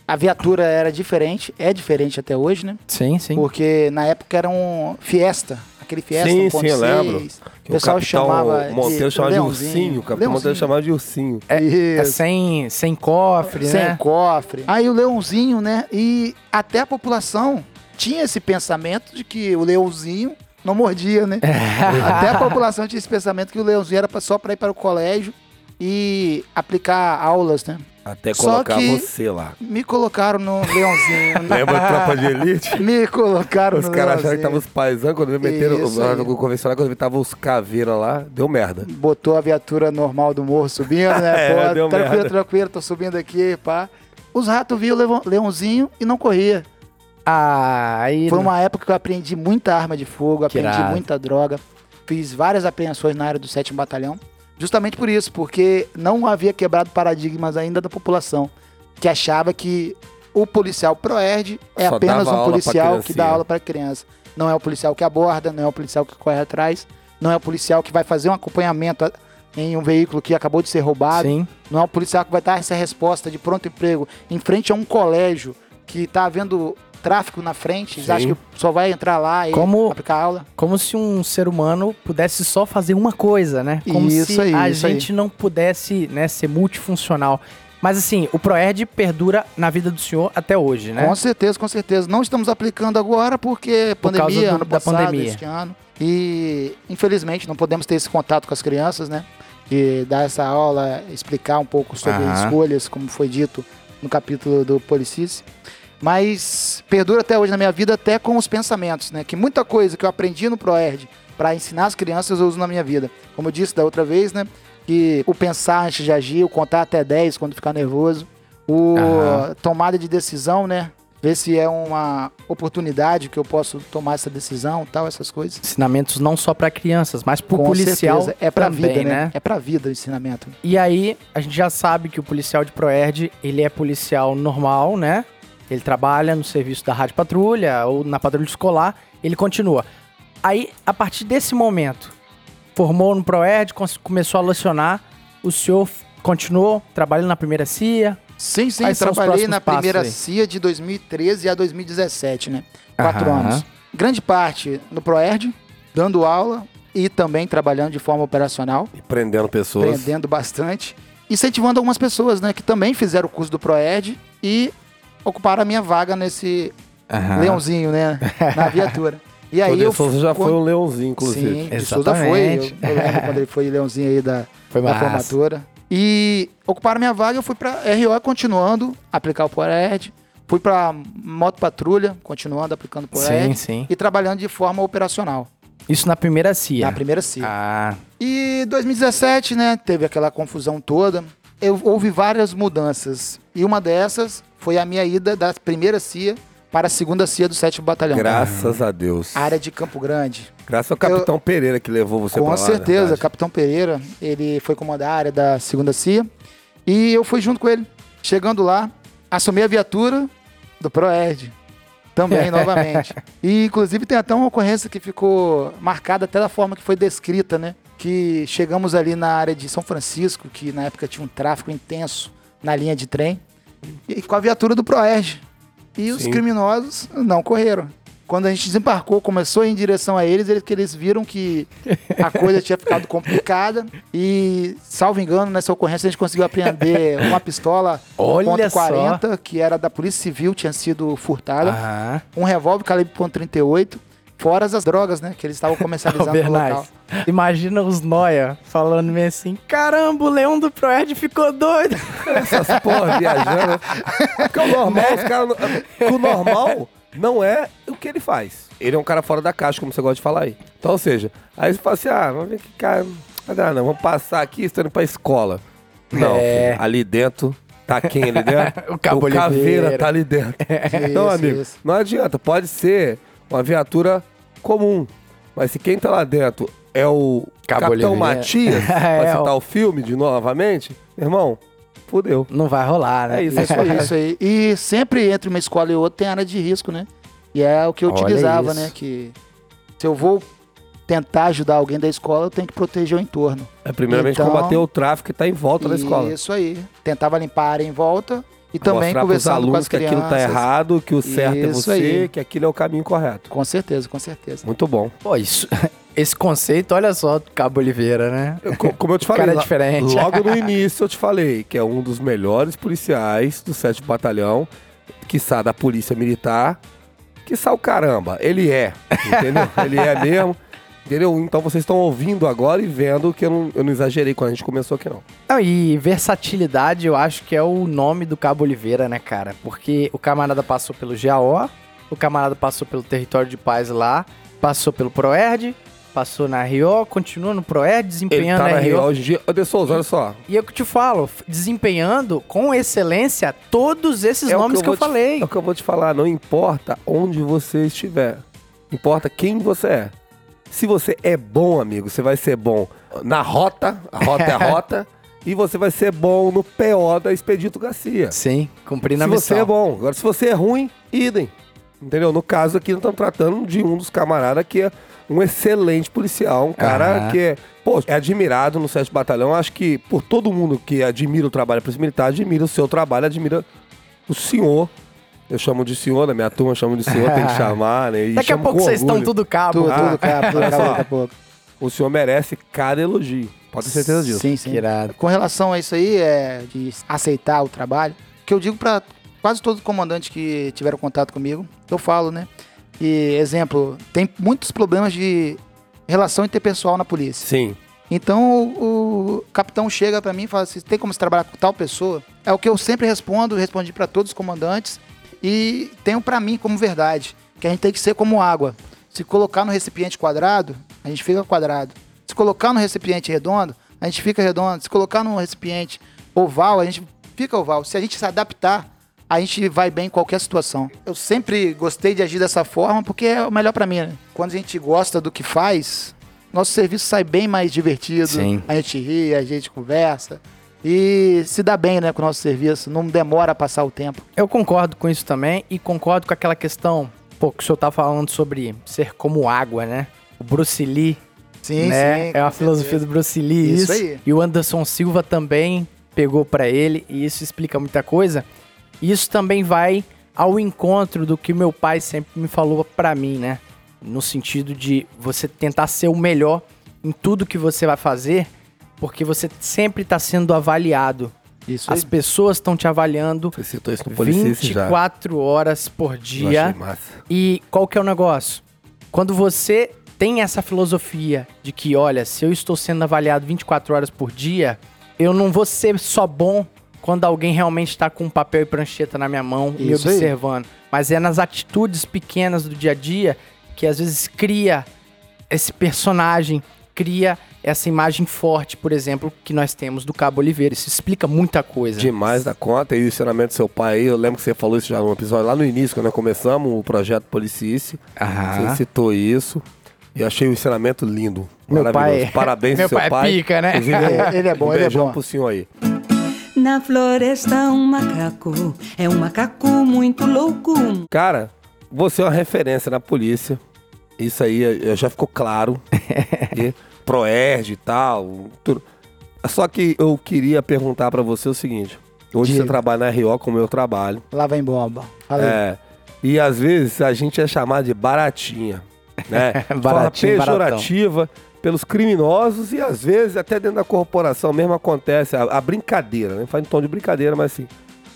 A viatura era diferente, é diferente até hoje, né? Sim, sim. Porque na época era um Fiesta, aquele Fiesta Sim, 1.6. sim, eu lembro. O pessoal chamava Monteiro de chamava de ursinho. O capitão Monteiro chamava de ursinho. É, é sem, sem cofre, sem né? cofre. Aí o leãozinho, né? E até a população tinha esse pensamento de que o leãozinho não mordia, né? [laughs] até a população tinha esse pensamento que o leãozinho era só para ir para o colégio e aplicar aulas, né? Até Só colocar que- você lá. Me colocaram no leãozinho. né? Lembra a tropa de elite? [laughs] Me colocaram Os no caras acharam que leãozinho. tava os paisãos, quando me meteram no convencional, quando tava os caveiras lá, deu merda. Botou a viatura normal do morro subindo, né? [laughs] É, Pô, deu tranquilo, merda. tranquilo, tô subindo aqui, pá. Os ratos viam o leão- leãozinho e não corria. Ah, aí. Foi uma época que eu aprendi muita arma de fogo, Que aprendi irado. muita droga. Fiz várias apreensões na área do 7 Batalhão. Justamente por isso, porque não havia quebrado paradigmas ainda da população, que achava que o policial proerd é Só apenas um policial que dá aula para criança. Não é o policial que aborda, não é o policial que corre atrás, não é o policial que vai fazer um acompanhamento em um veículo que acabou de ser roubado. Sim. Não é o policial que vai dar essa resposta de pronto emprego em frente a um colégio que tá havendo tráfico na frente. Eles acham que só vai entrar lá e Como- aplicar aula. Como se um ser humano pudesse só fazer uma coisa, né? Como Isso se aí, a isso aí. gente não pudesse né, ser multifuncional. Mas assim, o Proerd perdura na vida do senhor até hoje, né? Com certeza, com certeza. Não estamos aplicando agora porque Por pandemia, do- ano da passado, pandemia. este ano. E infelizmente não podemos ter esse contato com as crianças, né? De dar essa aula, explicar um pouco sobre Aham. escolhas, como foi dito no capítulo do Policice. Mas perdura até hoje na minha vida, até com os pensamentos, né? Que muita coisa que eu aprendi no ProErd para ensinar as crianças eu uso na minha vida. Como eu disse da outra vez, né? Que o pensar antes de agir, o contar até 10 quando ficar nervoso, o Aham. tomada de decisão, né? Ver se é uma oportunidade que eu posso tomar essa decisão, tal, essas coisas. Ensinamentos não só pra crianças, mas pro Com policial certeza. é pra também, vida, né? né? É pra vida o ensinamento. E aí, a gente já sabe que o policial de Proerd, ele é policial normal, né? Ele trabalha no serviço da Rádio Patrulha ou na patrulha escolar, ele continua. Aí, a partir desse momento, formou no Proerd, começou a lecionar, o senhor continuou trabalhando na primeira CIA. Sim, sim, Quais trabalhei na primeira aí? CIA de 2013 a 2017, né? Quatro Aham. anos. Grande parte no ProErd, dando aula e também trabalhando de forma operacional, E prendendo pessoas. aprendendo bastante. Incentivando algumas pessoas, né, que também fizeram o curso do ProErd e ocuparam a minha vaga nesse Aham. leãozinho, né, na viatura. [laughs] E aí o Souza já foi um leãozinho, inclusive. Sim, de Souza foi. Eu, Exatamente. eu lembro quando ele foi leãozinho aí da, Foi da formatura. E ocuparam minha vaga, eu fui pra RO continuando a aplicar o ProErd. Fui pra Moto Patrulha, continuando aplicando o Sim, ProErd. sim. E trabalhando de forma operacional, Isso na primeira CIA. na primeira CIA. Ah, E 2017, né, teve aquela confusão toda. Eu, houve várias mudanças. E uma dessas foi a minha ida da primeira CIA para a segunda CIA do 7 Batalhão. Graças a Deus. Área de Campo Grande. Graças ao Capitão Pereira que levou você Com lá. né? certeza. Capitão Pereira, ele foi comandar a área da segunda CIA e eu fui junto com ele. Chegando lá, assumi a viatura do ProErd. Também, [laughs] novamente. E, inclusive, tem até uma ocorrência que ficou marcada até da forma que foi descrita, né? Que chegamos ali na área de São Francisco, que na época tinha um tráfego intenso na linha de trem, e com a viatura do ProErd. E os Sim. criminosos não correram. Quando a gente desembarcou, começou a ir em direção a eles, eles, eles viram que [laughs] a coisa tinha ficado complicada. E, salvo engano, nessa ocorrência a gente conseguiu apreender [laughs] uma pistola Olha só. .40, que era da Polícia Civil, tinha sido furtada. aham. Um revólver calibre .38, fora as drogas, né? Que eles estavam comercializando no [laughs] Bernardo, local. imagina os noia falando meio assim: caramba, o leão do Proerd ficou doido. [laughs] Essas porra viajando. Porque o normal, os caras. não- O normal não é o que ele faz. Ele é um cara fora da caixa, como você gosta de falar aí. Então, ou seja, aí você fala assim: ah, vamos ver que cara. Não, dá, não, vamos passar aqui, estou indo pra escola. Não, É. filho, ali dentro. Tá quem ali dentro? [laughs] O Cabo Oliveira. Caveira tá ali dentro. então, Isso, amigo, isso. não adianta. Pode ser uma viatura comum. Mas se quem tá lá dentro é o Cabo Capitão Oliveira. Matias, [laughs] pra É, citar o- o filme de novamente, irmão, fudeu. Não vai rolar, né? É isso, é Isso aí, isso aí. E sempre entre uma escola e outra tem área de risco, né? E é o que eu Olha utilizava, isso. né? Que se eu vou tentar ajudar alguém da escola, eu tenho que proteger o entorno. É primeiramente Então- combater o tráfico que tá em volta da escola. Isso aí. Tentava limpar a área em volta E também Mostrar pros conversando com alunos as que aquilo tá crianças. errado, que o certo é Isso você, aí. que aquilo é o caminho correto. Com certeza, com certeza. Muito bom. Pô, isso, [laughs] esse conceito, olha só, do Cabo Oliveira, né? Eu- co- Como eu te [laughs] falei, cara é diferente. logo no [laughs] início eu te falei que é um dos melhores policiais do 7 Batalhão, que sai da Polícia Militar, que sai o caramba. Ele é, entendeu? Ele é mesmo. Entendeu? Então vocês estão ouvindo agora e vendo que eu não, eu não exagerei quando a gente começou aqui, não. Não, e versatilidade eu acho que é o nome do Cabo Oliveira, né, cara? Porque o camarada passou pelo GAO, o camarada passou pelo território de paz lá, passou pelo Proerd, passou na RO, continua no Proerd, Ele desempenhando tá na RO. hoje em dia. Ô, De Souza, olha só. E é o que eu te falo, desempenhando com excelência todos esses É nomes que eu, vou te- falei. É o que eu vou te falar. Não importa onde você estiver. Importa quem você é. Se você é bom, amigo, você vai ser bom na rota. A rota é a [laughs] rota. E você vai ser bom no PO da Expedito Garcia. Sim, cumprindo se a missão. você é bom. Agora, se você é ruim, idem. Entendeu? No caso aqui, nós estamos tratando de um dos camaradas que é um excelente policial. Um cara Aham. que é, pô, é admirado no 7 Batalhão. Acho que por todo mundo que admira o trabalho da Polícia Militar, admira o seu trabalho, admira o senhor. Eu chamo de senhor, na minha turma eu chamo de senhor, tem que [laughs] chamar, né? E Daqui a pouco vocês estão tudo cabo. Tudo, Ah, tudo, cara, tudo, olha cara, só. daqui a pouco. O senhor merece cada elogio. Pode ter certeza disso. Sim, sim. Irado. Com relação a isso aí, é, de aceitar o trabalho, que eu digo pra quase todos os comandantes que tiveram contato comigo, eu falo, né? E, exemplo, tem muitos problemas de relação interpessoal na polícia. Sim. Então o, o capitão chega pra mim e fala assim: tem como você trabalhar com tal pessoa? É o que eu sempre respondo, respondi pra todos os comandantes e tenho pra mim como verdade, que a gente tem que ser como água. Se colocar no recipiente quadrado, a gente fica quadrado. Se colocar no recipiente redondo, a gente fica redondo. Se colocar no recipiente oval, a gente fica oval. Se a gente se adaptar, a gente vai bem em qualquer situação. Eu sempre gostei de agir dessa forma porque é o melhor pra mim. Né? Quando a gente gosta do que faz, nosso serviço sai bem mais divertido. Sim. A gente ri, a gente conversa e se dá bem, né, com o nosso serviço. Não demora a passar o tempo. Eu concordo com isso também e concordo com aquela questão, pô, que o senhor tá falando sobre ser como água, né? O Bruce Lee, Sim, né? sim. é uma com filosofia do Bruce Lee Isso isso. aí. E o Anderson Silva também pegou pra ele e isso explica muita coisa. E Isso também vai ao encontro do que meu pai sempre me falou pra mim, né? No sentido de você tentar ser o melhor em tudo que você vai fazer, porque você sempre tá sendo avaliado. Isso aí. As pessoas estão te avaliando Você citou isso no Policice já. 24 horas por dia. E qual que é o negócio? Quando você tem essa filosofia de que, olha, se eu estou sendo avaliado 24 horas por dia, eu não vou ser só bom quando alguém realmente está com papel e prancheta na minha mão me Isso aí. observando. Mas é nas atitudes pequenas do dia a dia que às vezes cria esse personagem, cria essa imagem forte, por exemplo, que nós temos do Cabo Oliveira. Isso explica muita coisa. Demais da conta. E o ensinamento do seu pai aí, eu lembro que você falou isso já no episódio lá no início, quando nós começamos o projeto Policice. Aham. Você citou isso. E achei o ensinamento lindo. Meu maravilhoso. pai- Parabéns [laughs] meu seu pai é pai. pica, né? Inclusive, [laughs] É, ele é bom, um ele é bom. pro senhor aí. Na floresta um macaco, é um macaco muito louco. Cara, você é uma referência na polícia. Isso aí eh, já ficou claro. [laughs] Proerd e tal. Tudo. Só que eu queria perguntar pra você o seguinte. Hoje Diga. você trabalha na RO como eu trabalho. Lá vem bomba. Aí. É. E às vezes a gente é chamado de baratinha. Né? [laughs] Forma Baratinho, baratão. pejorativa pelos criminosos e às vezes até dentro da corporação mesmo acontece a, a brincadeira, né? Faz em tom de brincadeira, mas assim.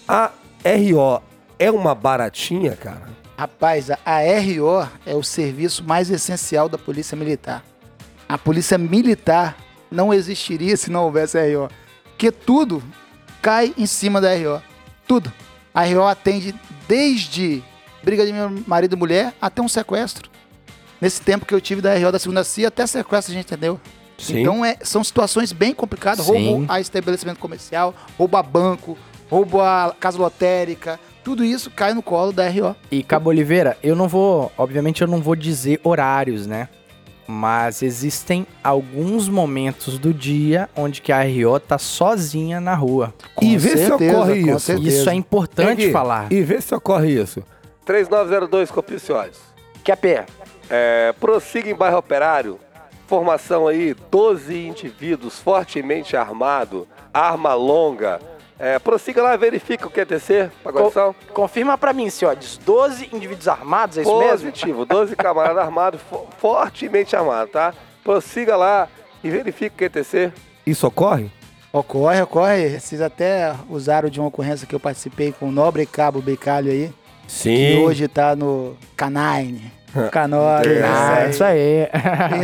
A RO é uma baratinha, cara? Rapaz, a RO é o serviço mais essencial da Polícia Militar. A Polícia Militar não existiria se não houvesse a RO. Porque tudo cai em cima da RO. Tudo. A RO atende desde briga de meu marido e mulher até um sequestro. Nesse tempo que eu tive da RO da segunda CIA, até sequestro a gente entendeu. Sim. Então é, são situações bem complicadas. Sim. Roubo a estabelecimento comercial, roubo a banco, roubo a casa lotérica. Tudo isso cai no colo da RO. E Cabo Oliveira, eu não vou, obviamente eu não vou dizer horários, né? Mas existem alguns momentos do dia onde que a RO tá sozinha na rua. E vê se ocorre com isso. certeza. Isso é importante Aqui, falar. E vê se ocorre isso. 3902 Copicioles. Que é pé. É, prossiga em bairro operário. Formação aí, 12 indivíduos fortemente armados, arma longa, É, prossiga lá, verifica o QTC, pagodão. Confirma pra mim, senhores. 12 indivíduos armados, é isso mesmo? Positivo, 12 camaradas [laughs] armados, fo- fortemente armados, tá? Prossiga lá e verifica o QTC. Isso ocorre? Ocorre, ocorre. Vocês até usaram de uma ocorrência que eu participei com o nobre cabo Becalho aí, Sim. que hoje tá no Canine. [laughs] Canório. Ah, isso aí.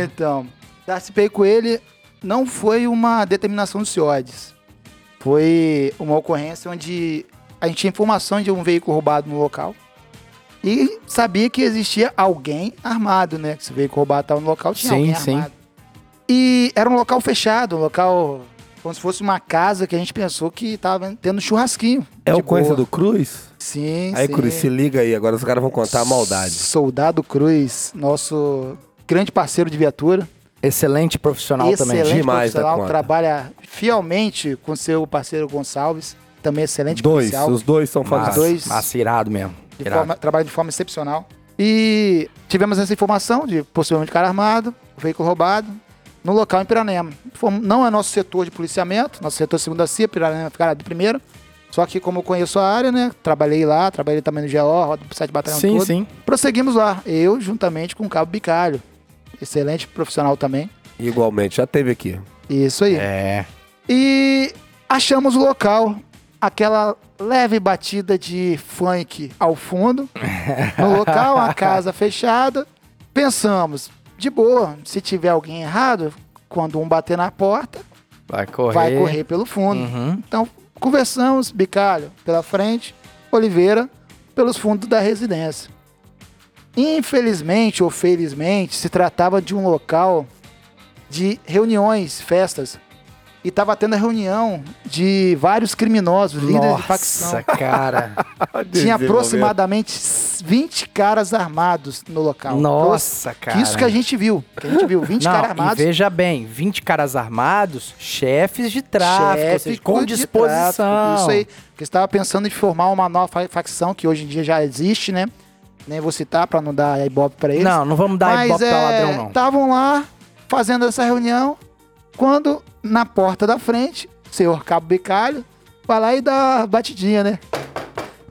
Então, participei com ele. Não foi uma determinação do CIODES. Foi uma ocorrência onde a gente tinha informação de um veículo roubado no local. E sabia que existia alguém armado, né? Que esse veículo roubado estava no local, tinha Sim, alguém sim. armado. E era um local fechado, um local como se fosse uma casa que a gente pensou que estava tendo churrasquinho. É o coisa boa. do Cruz? Sim, Aí, sim. Cruz, se liga aí, agora os caras vão contar a maldade. Soldado Cruz, nosso grande parceiro de viatura. Excelente profissional também. excelente Demais da profissional, conta. trabalha fielmente com seu parceiro Gonçalves, também excelente Dois, policial, os dois são fantásticos. dois- massa, irado mesmo. de Irado. forma, trabalha de forma excepcional. E tivemos essa informação de possivelmente cara armado, veículo roubado, no local em Piranema. Não é nosso setor de policiamento, nosso setor segunda CIA, Piranema ficará de primeira. Só que como eu conheço a área, né, trabalhei lá, trabalhei também no GO, roda pro 7 batalhão Sim, todo. sim. Prosseguimos lá, eu juntamente com o Cabo Bicalho, excelente profissional também. Igualmente, já teve aqui. Isso aí. É. E achamos o local, aquela leve batida de funk ao fundo. No local, a [laughs] casa fechada. Pensamos, de boa, se tiver alguém errado, quando um bater na porta, Vai correr. vai correr pelo fundo. Uhum. Então, conversamos, Bicalho pela frente, Oliveira pelos fundos da residência. Infelizmente ou felizmente, se tratava de um local de reuniões, festas. E estava tendo a reunião de vários criminosos, líderes de facção. Nossa, cara. [laughs] Tinha aproximadamente 20 caras armados no local. Nossa, cara. Isso que a gente viu. Que a gente viu 20 Não, caras e armados. veja bem, 20 caras armados, chefes de tráfico, ou chefe seja, com de disposição. tráfico, Isso aí. Que estava pensando em formar uma nova fa- facção que hoje em dia já existe, né? Nem vou citar para não dar ibope para eles. Não, não vamos dar Mas ibope pra é, ladrão, não. estavam lá fazendo essa reunião quando na porta da frente, o senhor Cabo Bicalho vai lá e dá batidinha, né?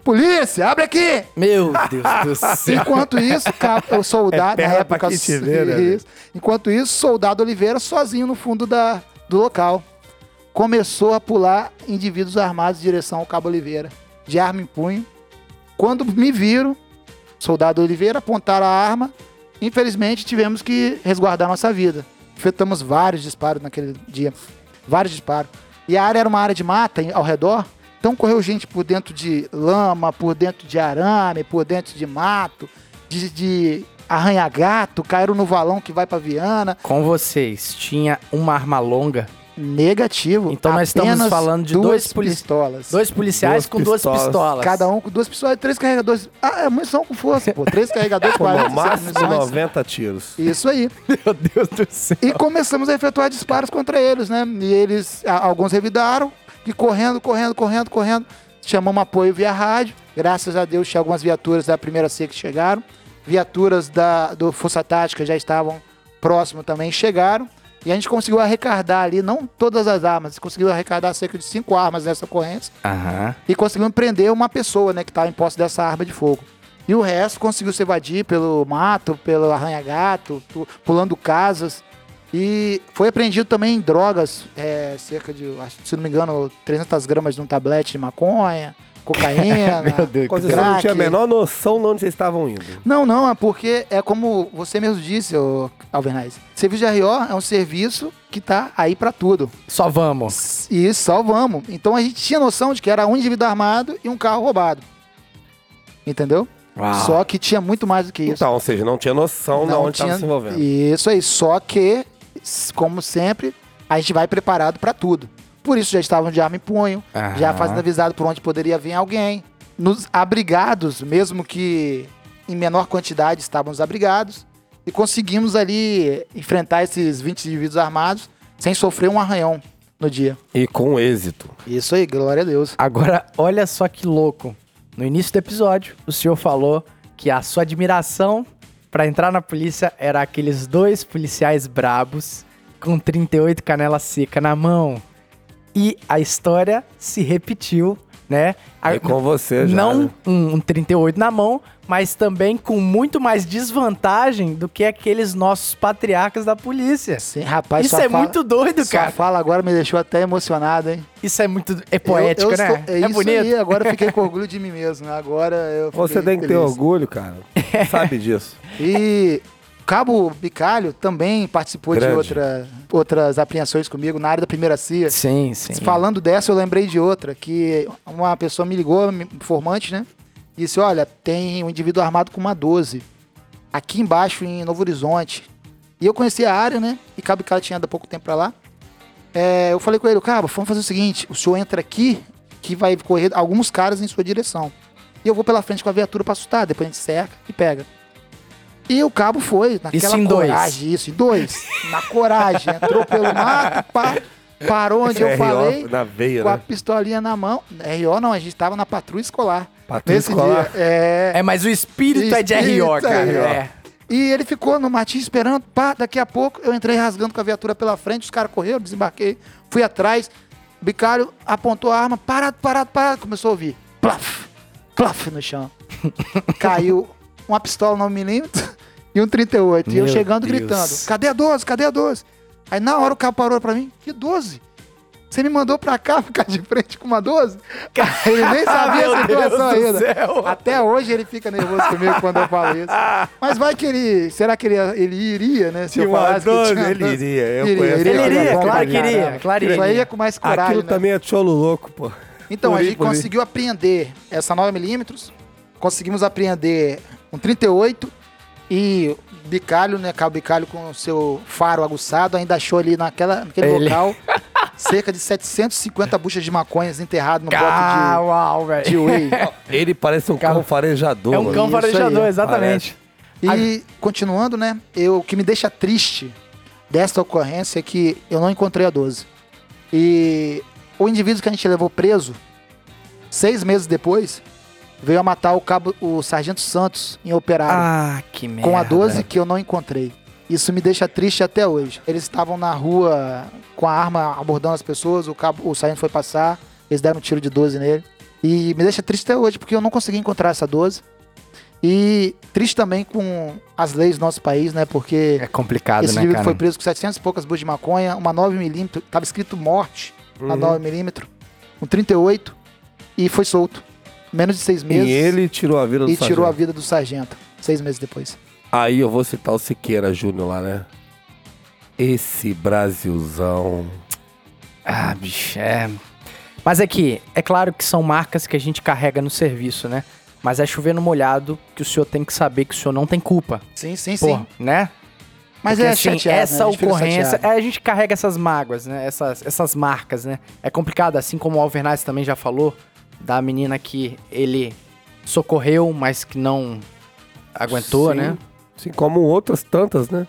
Polícia, abre aqui! Meu Deus do [laughs] céu. Enquanto isso, Cabo- o soldado, É na pra época. né, isso. Enquanto isso, soldado Oliveira sozinho no fundo da, do local. Começou a pular indivíduos armados em direção ao Cabo Oliveira, de arma em punho. Quando me viram, soldado Oliveira apontaram a arma. Infelizmente, tivemos que resguardar nossa vida. Efetuamos vários disparos naquele dia. Vários disparos. E a área era uma área de mata ao redor. Então correu gente por dentro de lama, por dentro de arame, por dentro de mato, de, de arranha-gato, caíram no valão que vai pra Viana. Com vocês, tinha uma arma longa, Negativo. Então nós estamos falando de duas pistolas. dois policiais Duas com duas pistolas. pistolas. Cada um com duas pistolas e três carregadores. Ah, é munição com força, pô. Três carregadores, No 40 máximo munições. 90 tiros. Isso aí. Meu Deus do céu. E começamos a efetuar disparos contra eles, né? E eles, alguns revidaram, e correndo, correndo, correndo, correndo. Chamamos apoio via rádio. Graças a Deus tinha algumas viaturas da primeira C que chegaram. Viaturas da, do Força Tática já estavam próximo também, chegaram. E a gente conseguiu arrecadar ali, não todas as armas, conseguiu arrecadar cerca de cinco armas nessa ocorrência. Aham. E conseguimos prender uma pessoa, né, que estava em posse dessa arma de fogo. E o resto conseguiu se evadir pelo mato, pelo arranha-gato, pu- pulando casas. E foi apreendido também drogas, é, cerca de, se não me engano, 300 gramas de um tablete de maconha, cocaína. [laughs] Meu Deus, você não tinha a menor noção de onde vocês estavam indo. Não, não, é porque é como você mesmo disse, Alvernais. Serviço de RO é um serviço que tá aí para tudo. Só vamos. E só vamos. Então a gente tinha noção de que era um indivíduo armado e um carro roubado. Entendeu? Uau. Só que tinha muito mais do que isso. Então, ou seja, não tinha noção de onde estava se envolvendo. Isso aí. Só que, como sempre, a gente vai preparado para tudo. Por isso já estavam de arma em punho, já fazendo avisado por onde poderia vir alguém. Nos abrigados, mesmo que em menor quantidade estávamos abrigados. E conseguimos ali enfrentar esses 20 indivíduos armados sem sofrer um arranhão no dia. E com êxito. Isso aí, glória a Deus. Agora, olha só que louco. No início do episódio, o senhor falou que a sua admiração pra entrar na polícia era aqueles dois policiais brabos com 38 canela seca na mão. E a história se repetiu, né? É com você já, Não né? um, um 38 na mão, mas também com muito mais desvantagem do que aqueles nossos patriarcas da polícia. Sim, rapaz, Isso é fala- muito doido, Sua cara. fala agora me deixou até emocionado, hein? Isso é muito. É poético, Eu- eu né? sou- é, isso bonito. aí, agora eu fiquei com [laughs] orgulho de mim mesmo. Agora eu Você tem que ter orgulho, cara. Sabe disso. E Cabo Bicalho também participou de Grande. outra, outras apreensões comigo na área da primeira CIA. Sim, sim. Falando dessa, eu lembrei de outra, que uma pessoa me ligou, informante, né? Disse, olha, tem um indivíduo armado com uma 12, aqui embaixo em Novo Horizonte. E eu conheci a área, né? E Cabo Bicalho tinha há pouco tempo pra lá. É, eu falei com ele, Cabo, vamos fazer o seguinte, o senhor entra aqui, que vai correr alguns caras em sua direção. E eu vou pela frente com a viatura pra assustar, depois a gente cerca e pega. E o cabo foi, naquela Isso em dois. coragem, isso, em dois. Na coragem, entrou pelo mato, pá, parou onde eu falei, Na veia, com a né? pistolinha na mão. RO não, a gente tava na patrulha escolar. Patrulha Nesse escolar. dia. É, É, mas o espírito, é de Espírito RO, é cara. RO. É. E ele ficou no matinho esperando, pá, daqui a pouco eu entrei rasgando com a viatura pela frente, os caras correram, desembarquei, fui atrás, o bicalho apontou a arma, parado, parado, parado, começou a ouvir, plaf, plaf no chão. [laughs] Caiu uma pistola 9mm [laughs] e um 38, e eu Meu chegando Deus. gritando, cadê a 12, cadê a 12? Aí na hora o cara parou pra mim, que 12? Você me mandou pra cá [laughs] ficar de frente com uma 12? Ele nem sabia Meu a situação Deus do ainda. céu. Até hoje ele fica nervoso comigo quando eu falo isso. Mas vai que ele. Será que ele, ele iria, né? Se Tinha eu falasse que 12, tinha ele 12? iria, eu Iria, conheço iria, Ele iria, claro que iria, claro que Isso aí iria. é com mais coragem. Aquilo né? também é cholo louco, pô. Então, a Puri, gente conseguiu apreender essa 9mm, conseguimos apreender um 38 e bicalho, né? Cabo bicalho com o seu faro aguçado, ainda achou ali naquela, naquele Ele- local [laughs] cerca de 750 buchas de maconhas enterrado no Ah, bloco uau, de, de velho. whey. [laughs] Ele parece um cão farejador, É um cão Isso farejador, aí, exatamente. E continuando, né? Eu, o que me deixa triste desta ocorrência é que eu não encontrei a 12. E o indivíduo que a gente levou preso, seis meses depois, veio a matar o cabo, o Sargento Santos em operário Ah, que merda. com a 12 que eu não encontrei. Isso me deixa triste até hoje. Eles estavam na rua com a arma abordando as pessoas, o, cabo, o sargento foi passar, eles deram um tiro de 12 nele. E me deixa triste até hoje, porque eu não consegui encontrar essa 12. E triste também com as leis do nosso país, né? Porque É complicado, esse né, indivíduo cara? foi preso com 700 e poucas buchas de maconha, uma 9mm, tava escrito morte na Uhum. 9mm, um 38 e foi solto. Menos de seis meses. E ele tirou a vida do e tirou a sargento. vida do sargento, seis meses depois. Aí eu vou citar o Siqueira Júnior lá, né? Esse Brasilzão. Ah, bicho, é. Mas é que, é claro que são marcas que a gente carrega no serviço, né? Mas é chover no molhado que o senhor tem que saber que o senhor não tem culpa. Sim, sim, Pô, sim. né? Mas Porque, é assim, chateado, né? essa fica ocorrência, é, a gente carrega essas mágoas, né? Essas, essas marcas, né? É complicado, assim como o Alvernaz também já falou, da menina que ele socorreu, mas que não aguentou, Sim, né? Sim, como outras tantas, né?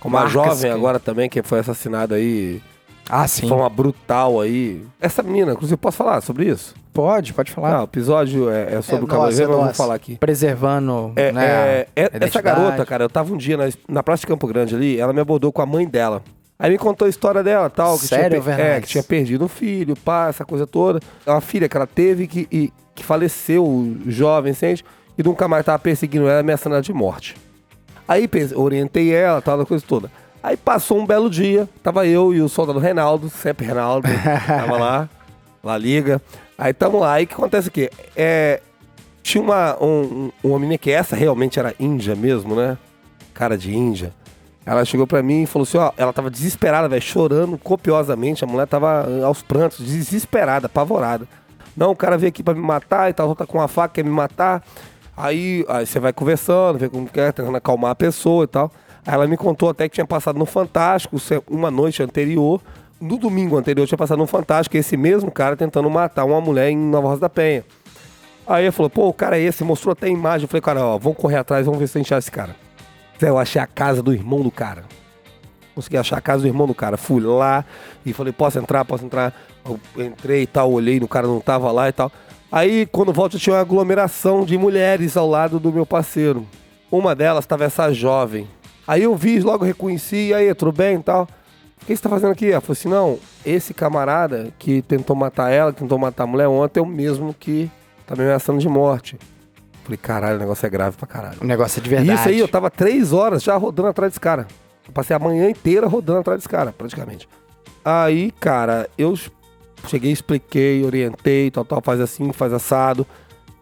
Como a Marcas jovem que- agora também, que foi assassinada aí Ah, de sim. forma brutal aí. Essa menina, inclusive, posso falar sobre isso? Pode, pode falar. O episódio é, é sobre É o Cabo mas eu vou falar aqui. Preservando, É, né? é, a é- essa garota, cara, eu tava um dia na, na Praça de Campo Grande ali, ela me abordou com a mãe dela. Aí me contou a história dela tal. Que Sério, tinha? É, que tinha perdido um filho, pá, essa coisa toda. É uma filha que ela teve que, e, que faleceu jovem, sente, e nunca mais tava perseguindo ela, ameaçando ela de morte. Aí orientei ela, tal, da coisa toda. Aí passou um belo dia, tava eu e o soldado Reinaldo, sempre Reinaldo, [laughs] tava lá, lá liga. Aí tamo lá, aí o que acontece aqui? É, tinha uma, um, um- uma menina que essa realmente era índia mesmo, né? Cara de índia. Ela chegou pra mim e falou assim, ó, ela tava desesperada, velho, chorando copiosamente. A mulher tava ah, aos prantos, desesperada, apavorada. Não, o cara veio aqui pra me matar e tal, tá com uma faca, quer me matar. Aí, aí você vai conversando, vê como que é, tentando acalmar a pessoa e tal. Aí ela me contou até que tinha passado no Fantástico se- uma noite anterior. No domingo anterior tinha passado no Fantástico esse mesmo cara tentando matar uma mulher em Nova Rosa da Penha. Aí ele falou, pô, o cara é esse, mostrou até a imagem. Eu falei, cara, ó, vamos correr atrás, vamos ver se a gente acha esse cara. Eu achei a casa do irmão do cara. Consegui achar a casa do irmão do cara. Fui lá e falei, posso entrar, posso entrar. Eu entrei e tal, olhei, o cara não tava lá e tal. Aí, quando volto, tinha uma aglomeração de mulheres ao lado do meu parceiro. Uma delas tava essa jovem. Aí eu vi, logo reconheci, e aí, tudo bem e tal? O que você tá fazendo aqui? Ela falou assim, não, esse camarada que tentou matar ela, que tentou matar a mulher ontem, é o mesmo que tá me ameaçando de morte. Falei, caralho, o negócio é grave pra caralho. O negócio é de E verdade. isso aí, eu tava três horas já rodando atrás desse cara. Eu passei a manhã inteira rodando atrás desse cara, praticamente. Aí, cara, eu cheguei, expliquei, orientei, tal, tal, faz assim, faz assado.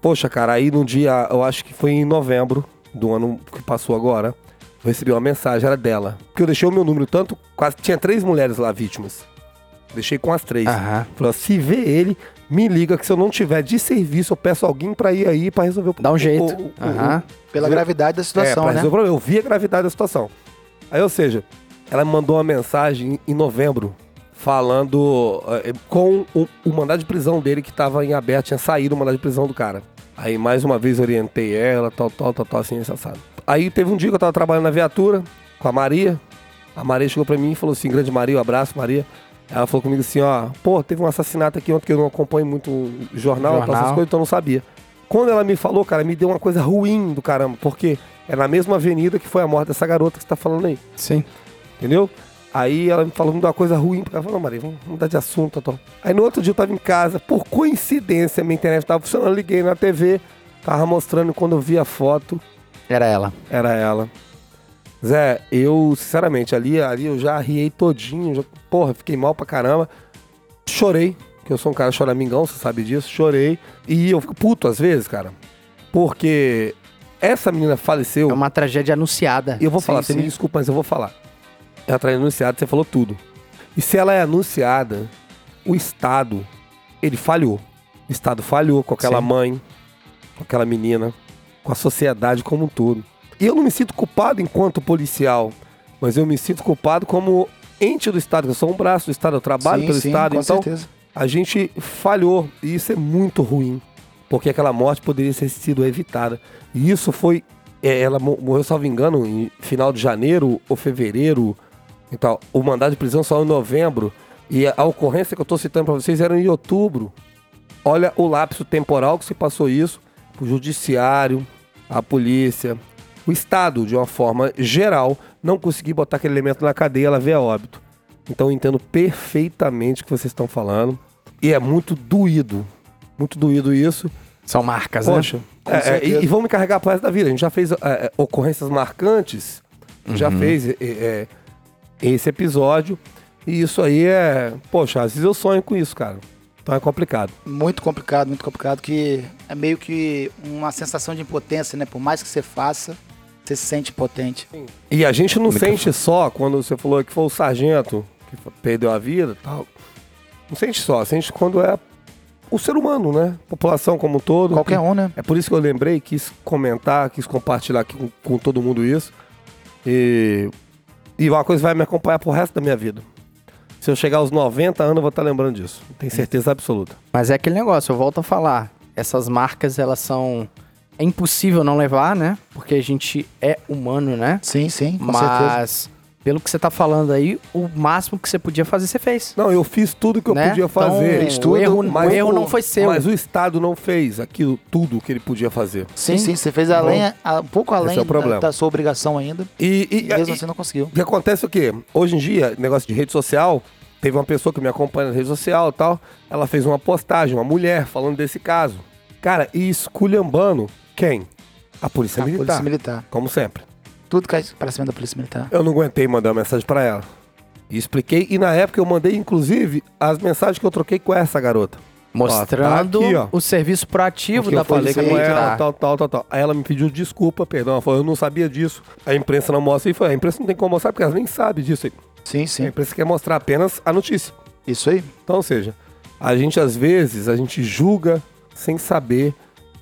Poxa, cara, aí no dia, eu acho que foi em novembro do ano que passou agora, eu recebi uma mensagem, era dela. Porque eu deixei o meu número tanto, quase tinha três mulheres lá vítimas. Deixei com as três. Aham. Falou, se vê ele, me liga que se eu não tiver de serviço, eu peço alguém pra ir aí pra resolver o Dá um jeito. o- o- o- Aham. Pela gravidade da é, situação, pra né? resolver o problema. Eu vi a gravidade da situação. Aí, ou seja, ela me mandou uma mensagem em novembro falando eh, com o, o mandado de prisão dele que tava em aberto, tinha saído o mandado de prisão do cara. Aí mais uma vez orientei ela, tal, tal, tal, tal, assim, esse assado. Aí teve um dia que eu tava trabalhando na viatura com a Maria. A Maria chegou pra mim e falou assim: Grande Maria, um abraço, Maria. Ela falou comigo assim: Ó, pô, teve um assassinato aqui ontem que eu não acompanho muito o jornal, tal, essas Jornal. coisas, então eu não sabia. Quando ela me falou, cara, me deu uma coisa ruim do caramba, porque é na mesma avenida que foi a morte dessa garota que você tá falando aí, Sim. entendeu? Aí ela me falou, me deu uma coisa ruim, porque ela falou, Maria, vamos mudar de assunto, tal. Aí no outro dia eu tava em casa, por coincidência, minha internet tava funcionando, liguei na TV, tava mostrando, quando eu vi a foto, Era ela. era ela. Zé, eu, sinceramente, ali, ali eu já riei todinho, já, porra, fiquei mal pra caramba. Chorei, que eu sou um cara choramingão, você sabe disso, chorei. E eu fico puto às vezes, cara, porque essa menina faleceu. É uma tragédia anunciada. E eu vou Sim, falar, você me sim. desculpa, mas eu vou falar. Ela tá anunciada, você falou tudo. E se ela é anunciada, o Estado, ele falhou. O Estado falhou com aquela Sim. mãe, com aquela menina, com a sociedade como um todo. E eu não me sinto culpado enquanto policial, mas eu me sinto culpado como ente do Estado, eu sou um braço do Estado, eu trabalho sim, pelo sim, Estado, com então certeza. a gente falhou e isso é muito ruim, porque aquela morte poderia ter sido evitada. E isso foi, é, ela mo- morreu, salvo engano, em final de janeiro ou fevereiro. Então, o mandado de prisão saiu em novembro e a ocorrência que eu estou citando para vocês era em outubro. Olha o lapso temporal que se passou isso, o judiciário, a polícia, o Estado, de uma forma geral, não conseguir botar aquele elemento na cadeia, ela vê a óbito. Então eu entendo perfeitamente o que vocês estão falando. E é muito doído. Muito doído isso. São marcas, né? Poxa, Com é, é, e, e vamos me carregar resto da vida. A gente já fez é, é, ocorrências marcantes, já Uhum. fez é, é, esse episódio. E isso aí é. Poxa, às vezes eu sonho com isso, cara. Então é complicado. Muito complicado, muito complicado, que é meio que uma sensação de impotência, né? Por mais que você faça, você se sente impotente. E a gente não sente só quando você falou que foi o sargento que perdeu a vida e tal. Não sente só, sente quando é o ser humano, né? População como um todo. Qualquer um, né? É por isso que eu lembrei, quis comentar, quis compartilhar aqui com, com todo mundo isso. E, e uma coisa vai me acompanhar pro resto da minha vida. Se eu chegar aos 90 anos, eu vou estar lembrando disso. Tenho certeza absoluta. Mas é aquele negócio, eu volto a falar. Essas marcas, elas são. É impossível não levar, né? Porque a gente é humano, né? Sim, sim, com certeza. Mas, pelo que você tá falando aí, o máximo que você podia fazer, você fez. Não, eu fiz tudo que eu né? podia fazer. Então, tudo, o erro, mas o erro o- não foi seu. Mas o Estado não fez aquilo, tudo que ele podia fazer. Sim, sim, você fez além, a- um pouco além Esse é o da, da sua obrigação ainda. E, e- E mesmo e- assim não conseguiu. O que acontece é o quê? Hoje em dia, negócio de rede social, teve uma pessoa que me acompanha na rede social e tal, ela fez uma postagem, uma mulher, falando desse caso. Cara, e esculhambando quem? A Polícia A Militar. Polícia Militar. Como sempre. Tudo cai pra cima da Polícia Militar. Eu não aguentei mandar uma mensagem pra ela. E expliquei, e na época eu mandei, inclusive, as mensagens que eu troquei com essa garota. Mostrando Ó, tá aqui, ó. o serviço proativo da polícia com ela, militar. tal, tal, tal, tal. Aí ela me pediu desculpa, perdão. Ela falou, eu não sabia disso. A imprensa não mostra. E foi, a imprensa não tem como mostrar, porque ela nem sabe disso. aí. Sim, A sim. imprensa quer mostrar apenas a notícia. Isso aí. Então, ou seja, a gente às vezes, a gente julga sem saber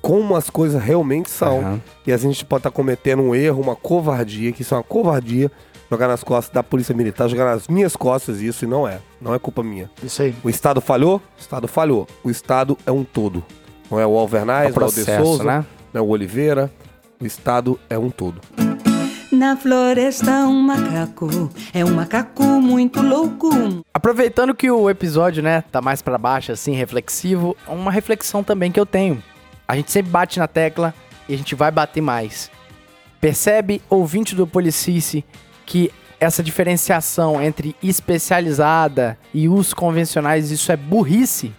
como as coisas realmente são. Aham. E a gente pode estar cometendo um erro, uma covardia, que isso é uma covardia, jogar nas costas da polícia militar, jogar nas minhas costas isso, e não é. Não é culpa minha. Isso aí. O Estado falhou? O Estado falhou. O Estado é um todo. Não é o Alvernaz, É o não é o De Souza, né? não é o Oliveira. O Estado é um todo. Na floresta um macaco, é um macaco muito louco. Aproveitando que o episódio, né, tá mais pra baixo, assim, reflexivo, uma reflexão também que eu tenho. A gente sempre bate na tecla e a gente vai bater mais. Percebe, ouvinte do Policice, que essa diferenciação entre especializada e os convencionais, isso é burrice.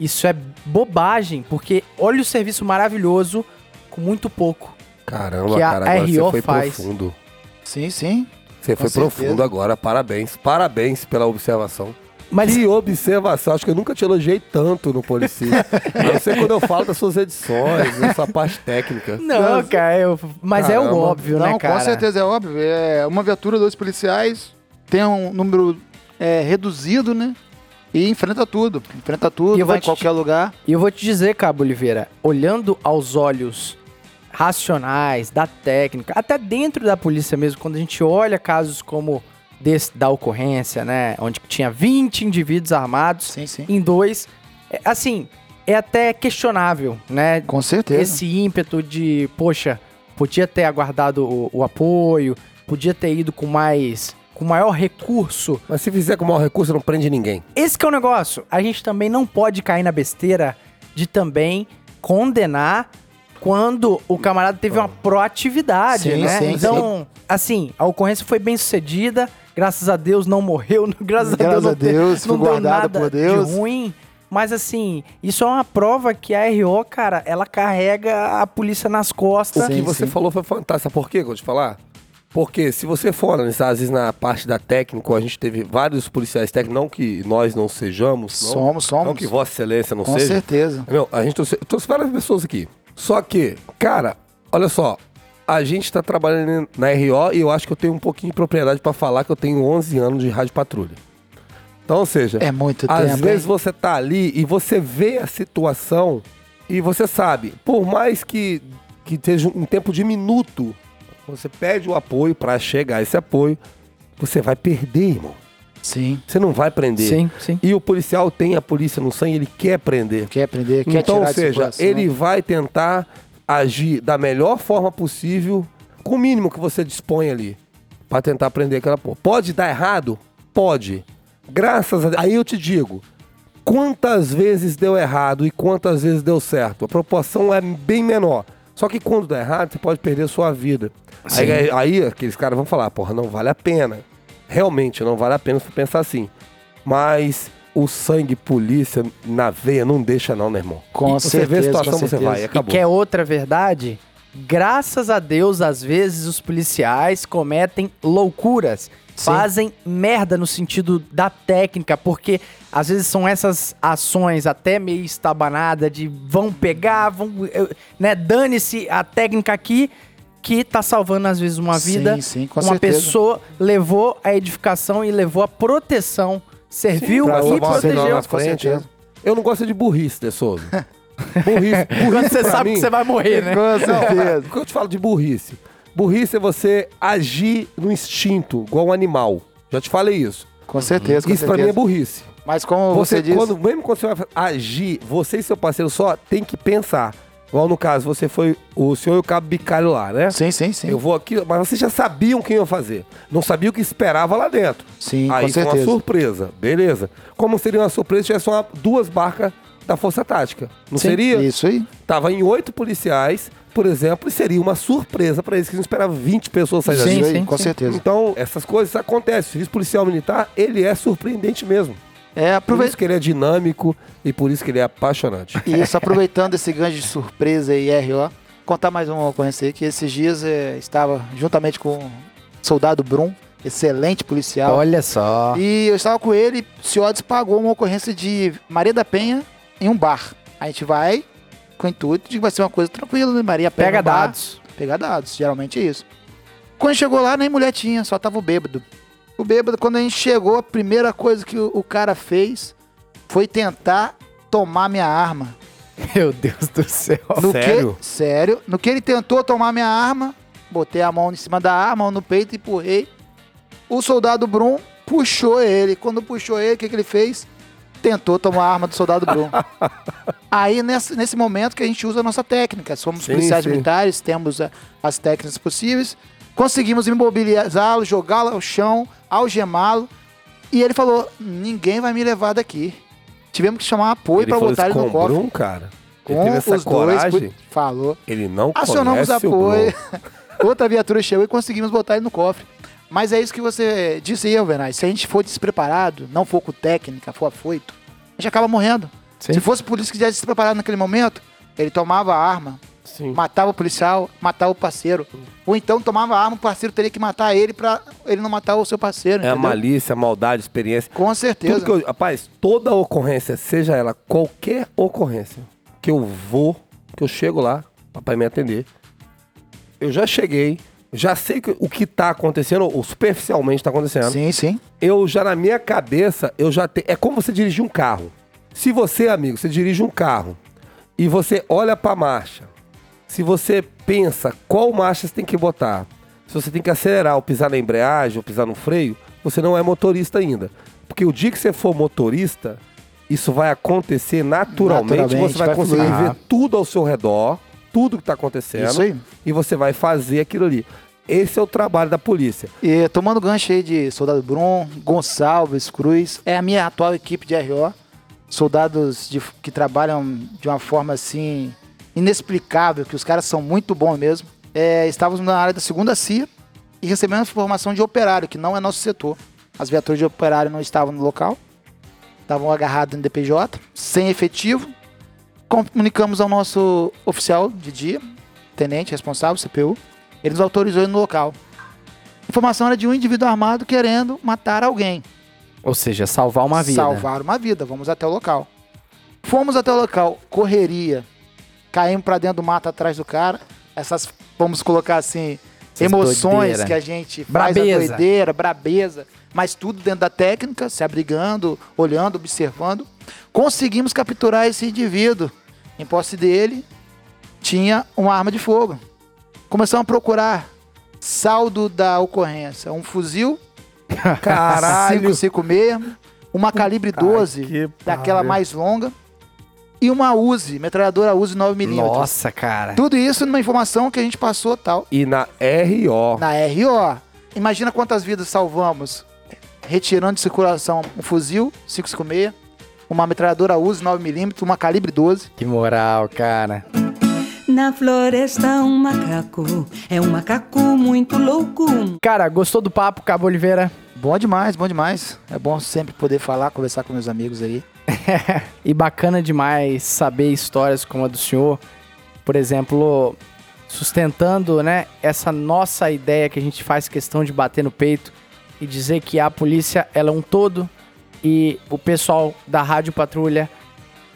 Isso é bobagem, porque olha o serviço maravilhoso com muito pouco. Caramba, Que a cara, agora RO você foi faz. profundo. Sim, sim. Você foi certeza. profundo agora, parabéns. Parabéns pela observação. Mas Que observação, acho que eu nunca te elogiei tanto no Policia. não ser quando eu falo das suas edições, sua parte técnica. não, cara, eu- mas é o Caramba. óbvio, Não, né, cara? com certeza é óbvio. É uma viatura, dois policiais, tem um número é, reduzido, né? E enfrenta tudo. Enfrenta tudo, E vai em te- qualquer lugar. E eu vou te dizer, Cabo Oliveira, olhando aos olhos racionais, da técnica, até dentro da polícia mesmo, quando a gente olha casos como desse da ocorrência, né, onde tinha 20 indivíduos armados Sim, sim. em dois, é, assim, é até questionável, né, Com certeza. esse ímpeto de, poxa, podia ter aguardado o, o apoio, podia ter ido com mais, com maior recurso Mas se fizer com o maior recurso, não prende ninguém. esse que é o negócio. A gente também não pode cair na besteira de também condenar quando o camarada teve uma proatividade, Sim, né? sim, então, assim, a ocorrência foi bem sucedida. Graças a Deus não morreu. Graças, [laughs] Graças a a Deus não, Deus, não foi deu guardado nada por Deus. de ruim. Mas assim, isso é uma prova que a RO, cara, ela carrega a polícia nas costas. O que Sim, você sim. falou foi fantástico. Sabe por quê que eu vou te falar? Porque se você for analisar, às vezes na parte da técnica, a gente teve vários policiais técnicos, não que nós não sejamos, não, Somos, somos. não que Vossa Excelência não Com seja. certeza. Meu, a gente trouxe, trouxe várias pessoas aqui. Só que, cara, olha só, a gente tá trabalhando na RO e eu acho que eu tenho um pouquinho de propriedade pra falar que eu tenho 11 anos de rádio patrulha. Então, ou seja, É muito às tempo. vezes hein? você tá ali e você vê a situação e você sabe, por mais que, que seja um tempo diminuto, você pede o apoio pra chegar a esse apoio, você vai perder, irmão. Sim. Você não vai prender. Sim, sim. E o policial tem a polícia no sangue, ele quer prender. Quer aprender, quer Então, ou seja, ele vai tentar agir da melhor forma possível, com o mínimo que você dispõe ali, pra tentar prender aquela porra. Pode dar errado? Pode. Graças a Deus. Aí eu te digo, quantas vezes deu errado e quantas vezes deu certo? A proporção é bem menor. Só que quando dá errado, você pode perder a sua vida. Aí, aí aqueles caras vão falar, porra, não vale a pena. Realmente, não vale a pena se pensar assim. Mas o sangue polícia na veia não deixa não, meu irmão. Com você vê a certeza, situação, com você certeza. vai e E acabou. quer outra verdade? Graças a Deus, às vezes os policiais cometem loucuras. Sim. Fazem merda no sentido da técnica, porque às vezes são essas ações até meio estabanada de vão pegar, vão, né, dane-se a técnica aqui que tá salvando às vezes uma Sim, vida. sim, com uma certeza. pessoa levou a edificação e levou a proteção, serviu pra e protegeu. na com frente, certeza. né? Eu não gosto de burrice, De Souza. [laughs] burrice, [laughs] Quando burrice você sabe mim- que você vai morrer, né? Com certeza. O que eu te falo de burrice? Burrice é você agir no instinto, igual um animal. Já te falei isso. Com certeza, com isso pra mim certeza. é burrice. Mas como você, Você, disse... quando, mesmo quando você vai agir, você e seu parceiro só tem que pensar. Igual no caso, você foi o senhor e o cabo bicalho lá, né? Sim, sim, sim. Eu vou aqui, mas vocês já sabiam o que iam fazer. Não sabiam o que esperava lá dentro. Sim, Aí com foi uma surpresa, beleza. Como seria uma surpresa se tivesse uma, duas barcas da Força Tática? Não Sim, seria? Isso aí. Tava em oito policiais, por exemplo, e seria uma surpresa para eles que não esperavam 20 pessoas saírem Sim, aí, sim, com sim. certeza. Então, essas coisas acontecem. O serviço policial militar, ele é surpreendente mesmo. É, Por aproveita... isso que ele é dinâmico e por isso que ele é apaixonante. [laughs] Isso, aproveitando esse gancho de surpresa e RO, contar mais uma ocorrência aí, que esses dias é, estava juntamente com o soldado Brum, excelente policial. Olha só. E eu estava com ele, o Ciodes pagou uma ocorrência de Maria da Penha em um bar. A gente vai com o intuito de que vai ser uma coisa tranquila, né? Maria Penha Pega no bar, dados. Pegar dados, geralmente é isso. Quando chegou lá, nem mulher tinha, só tava o bêbado. O bêbado, quando a gente chegou, a primeira coisa que o, o cara fez foi tentar tomar minha arma. Meu Deus do céu. No Sério? Que, sério. No que ele tentou tomar minha arma, botei a mão em cima da arma, mão no peito e empurrei. O soldado Brum puxou ele. Quando puxou ele, o que, que ele fez? Tentou tomar a arma do soldado Brum. [laughs] Aí, nesse, nesse momento que a gente usa a nossa técnica. Somos Sim, policiais sim. militares, temos a- as técnicas possíveis. Conseguimos imobilizá-lo, jogá-lo ao chão, algemá-lo. E ele falou, ninguém vai me levar daqui. Tivemos que chamar apoio ele para botar isso ele no cofre. Brum, cara. Ele Com teve essa os dois, coragem. falou. Ele não Acionamos apoio. [laughs] Outra viatura chegou e conseguimos botar ele no cofre. Mas é isso que você disse aí, Alvenaz. Se a gente for despreparado, não for com técnica, for afoito, a gente acaba morrendo. Sim. Se fosse polícia que tivesse despreparado naquele momento, ele tomava a arma, Sim. matava o policial, matava o parceiro. Ou então tomava a arma, o parceiro teria que matar ele pra ele não matar o seu parceiro. É a entendeu? malícia, a maldade, a experiência. Com certeza. Tudo que eu, rapaz, toda ocorrência, seja ela qualquer ocorrência, que eu vou, que eu chego lá, papai me atender, eu já cheguei, já sei que- o que tá acontecendo, ou superficialmente tá acontecendo. Sim, sim. Eu já na minha cabeça, eu já tenho. É como você dirigir um carro. Se você, amigo, você dirige um carro e você olha pra marcha, se você pensa qual marcha você tem que botar, se você tem que acelerar ou pisar na embreagem ou pisar no freio, você não é motorista ainda. Porque o dia que você for motorista, isso vai acontecer naturalmente, Naturalmente, você vai, vai conseguir fluir. ver tudo ao seu redor, tudo que tá acontecendo, e você vai fazer aquilo ali. Esse é o trabalho da polícia. E tomando gancho aí de Soldado Brum, Gonçalves, Cruz, é a minha atual equipe de RO. Soldados de- que trabalham de uma forma assim inexplicável, que os caras são muito bons mesmo. É, estávamos na área da segunda CIA e recebemos formação de operário, que não é nosso setor. As viaturas de operário não estavam no local, estavam agarradas no DPJ, sem efetivo. Comunicamos ao nosso oficial de dia, tenente responsável, CPU. Ele nos autorizou ir no local. A informação era de um indivíduo armado querendo matar alguém. Ou seja, salvar uma vida. Salvar uma vida. Vamos até o local. Fomos até o local, correria. Caímos pra dentro do mato atrás do cara. Essas, vamos colocar assim, Essas emoções doideira. que a gente faz a Brabeza. doideira, brabeza. Mas tudo dentro da técnica, se abrigando, olhando, observando. Conseguimos capturar esse indivíduo. Em posse dele, tinha uma arma de fogo. Começamos a procurar saldo da ocorrência. Um fuzil [laughs] Caralho! 556, uma calibre 12, que daquela mais longa, e uma Uzi, metralhadora Uzi 9mm. Nossa, cara. Tudo isso numa informação que a gente passou tal E na RO. na RO. Imagina quantas vidas salvamos retirando de circulação um fuzil 556, uma metralhadora Uzi 9mm, uma calibre 12. Que moral, cara. Na floresta um macaco, é um macaco muito louco. Cara, gostou do papo, Cabo Oliveira? Bom demais, bom demais. É bom sempre poder falar, conversar com meus amigos aí. [laughs] E bacana demais saber histórias como a do senhor. Por exemplo, sustentando, né, essa nossa ideia que a gente faz questão de bater no peito e dizer que a polícia ela é um todo e o pessoal da Rádio Patrulha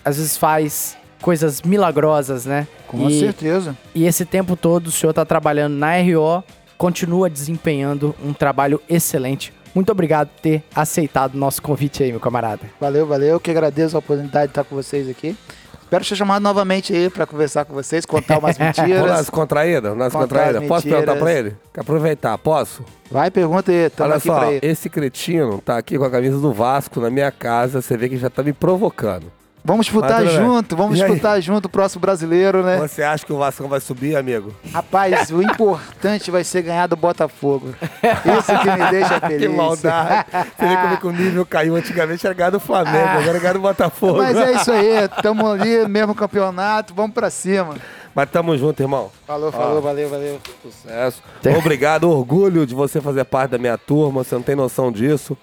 às vezes faz coisas milagrosas, né? Com e, certeza. e esse tempo todo o senhor está trabalhando na RO, continua desempenhando um trabalho excelente. Muito obrigado por ter aceitado o nosso convite aí, meu camarada. Valeu, valeu. Eu que agradeço a oportunidade de estar com vocês aqui. Espero ser chamado novamente aí para conversar com vocês, contar umas [laughs] mentiras. nas contraídas? Nas Contar contraídas? as Posso mentiras. perguntar pra ele? Quer aproveitar? Posso? Vai, pergunta aí. Tamo Olha aqui só, pra ele. esse cretino tá aqui com a camisa do Vasco na minha casa. Você vê que já tá me provocando. Vamos disputar junto, vamos E aí? disputar junto o próximo brasileiro, né? Você acha que o Vasco vai subir, amigo? Rapaz, o importante vai ser ganhar do Botafogo. Isso que me deixa [laughs] feliz. Que maldade. Você vê como é que o nível caiu antigamente, era ganhar do Flamengo, [laughs] agora é ganhar do Botafogo. Mas é isso aí, tamo ali, [laughs] mesmo campeonato, vamos pra cima. Mas tamo junto, irmão. Falou, falou, valeu, valeu. Sucesso. Obrigado, orgulho de você fazer parte da minha turma, você não tem noção disso.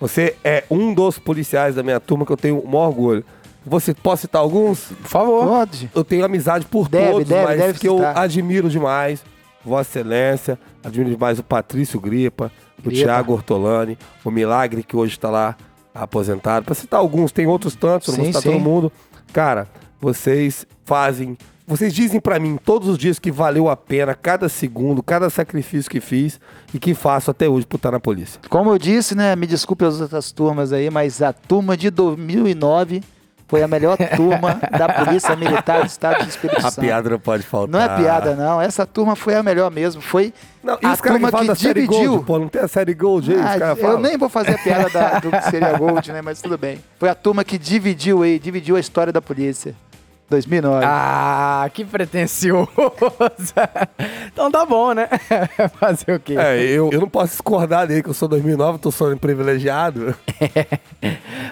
Você é um dos policiais da minha turma que eu tenho o maior orgulho. Você pode citar alguns? Por favor. Pode. Eu tenho amizade por Deve, todos, deve, mas deve que eu citar. admiro demais. Vossa Excelência, admiro demais o Patrício Gripa, o Gripa. Thiago Ortolani, o Milagre, que hoje está lá aposentado. Para citar alguns, tem outros tantos, eu não vou Sim, citar todo mundo. Cara, vocês fazem. Vocês dizem para mim todos os dias que valeu a pena cada segundo, cada sacrifício que fiz e que faço até hoje por estar na polícia. Como eu disse, né, me desculpe as outras turmas aí, mas a turma de 2009 foi a melhor turma da Polícia Militar do Estado do Espírito A Santo. piada não pode faltar. Não é piada, não. Essa turma foi a melhor mesmo. Foi Não, a turma que que dividiu. Gold, pô, não tem a série Gold aí, os Ah, eu falam. nem vou fazer a piada da- do que seria Gold, né? Mas tudo bem. Foi a turma que dividiu aí, dividiu a história da polícia. 2009. Ah, que pretencioso. então tá bom, né? Fazer o quê? É, eu, eu não posso discordar dele, que eu sou 2009, tô sendo privilegiado.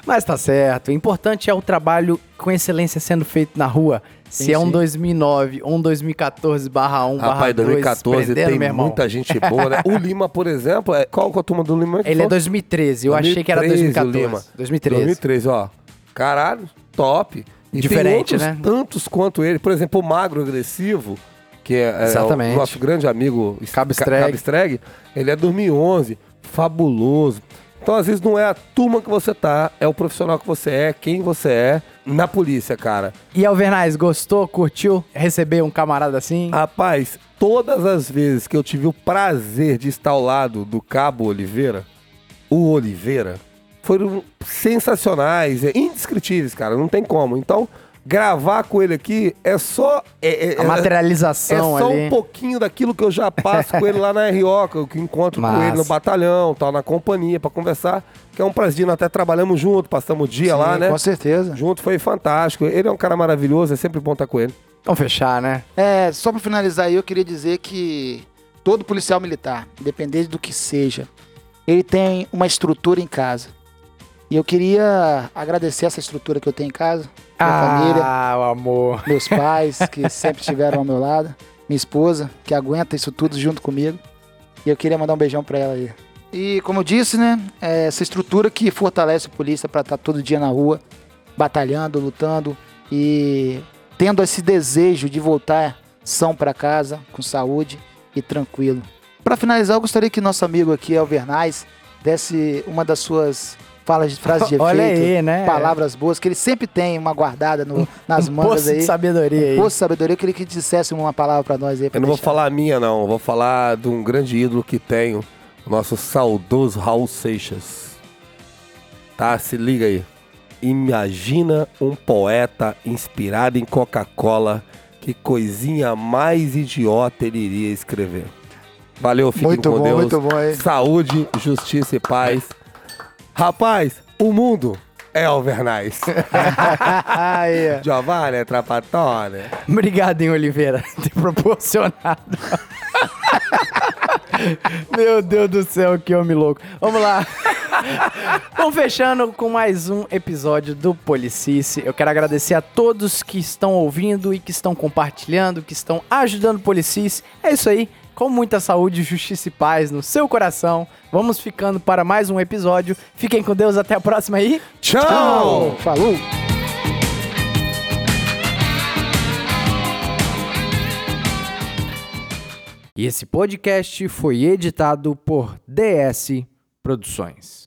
Mas tá certo. O importante é o trabalho com excelência sendo feito na rua. Se Sim, é um sim. 2009 ou um 2014 barra 1 barra Rapaz, 2, 2014 prendendo, tem meu irmão. muita gente boa, né? O Lima, por exemplo, é... qual que é a turma do Lima? que Ele é foi? 2013, eu achei que era 2013, o 2014. Lima. 2013. 2013, ó. Caralho, top. E Diferente, né? tantos quanto ele. Por exemplo, o Magro Agressivo, que é, é o nosso grande amigo Cabo Ca- Strag. Cabo Strag, ele é 2011, fabuloso. Então, às vezes, não é a turma que você tá, é o profissional que você é, quem você é na polícia, cara. E Alvernais, gostou, curtiu receber um camarada assim? Rapaz, todas as vezes que eu tive o prazer de estar ao lado do Cabo Oliveira, o Oliveira, foram sensacionais, é indescritíveis, cara, não tem como. Então, gravar com ele aqui é só. É, é- A é- materialização é só ali. um pouquinho daquilo que eu já passo com ele lá na RO, que eu que encontro com Massa. ele no batalhão, tal, na companhia, pra conversar. Que é um prazer, nós até trabalhamos junto, passamos o dia lá, Sim, né? Com certeza. Junto foi fantástico. Ele é um cara maravilhoso, é sempre bom estar com ele. Vamos fechar, né? É, só pra finalizar aí, eu queria dizer que todo policial militar, independente do que seja, ele tem uma estrutura em casa. E eu queria agradecer essa estrutura que eu tenho em casa, minha família, Ah, o amor. meus pais, que [laughs] sempre estiveram ao meu lado, minha esposa, que aguenta isso tudo junto comigo. E eu queria mandar um beijão pra ela aí. E como eu disse, né, é essa estrutura que fortalece a polícia pra estar todo dia na rua, batalhando, lutando e tendo esse desejo de voltar são pra casa, com saúde e tranquilo. Pra finalizar, eu gostaria que nosso amigo aqui, Alvernais, desse uma das suas falas de frases de [laughs] efeito, Olha aí, né? palavras boas, que ele sempre tem uma guardada no- nas [laughs] um mangas poço aí. de sabedoria aí. Um poço de sabedoria, eu queria que dissesse uma palavra pra nós aí. pra Eu não vou falar a minha, não. Eu vou falar de um grande ídolo que tenho, o nosso saudoso Raul Seixas. Tá? Se liga aí. Imagina um poeta inspirado em Coca-Cola. Que coisinha mais idiota ele iria escrever. Valeu, fiquem Muito com bom, Deus. muito bom, hein? Saúde, justiça e paz. Rapaz, o mundo é Alvernais. Aí. Giovanni Trapatone. Obrigado, hein, Oliveira, [laughs] ter proporcionado. Meu Deus do céu, que homem louco. Vamos lá. [laughs] Vamos fechando com mais um episódio do Policice. Eu quero agradecer a todos que estão ouvindo e que estão compartilhando, que estão ajudando o Policice. É isso aí. Com muita saúde, justiça e paz no seu coração. Vamos ficando para mais um episódio. Fiquem com Deus, até a próxima aí. Tchau! Falou! E esse podcast foi editado por DS Produções.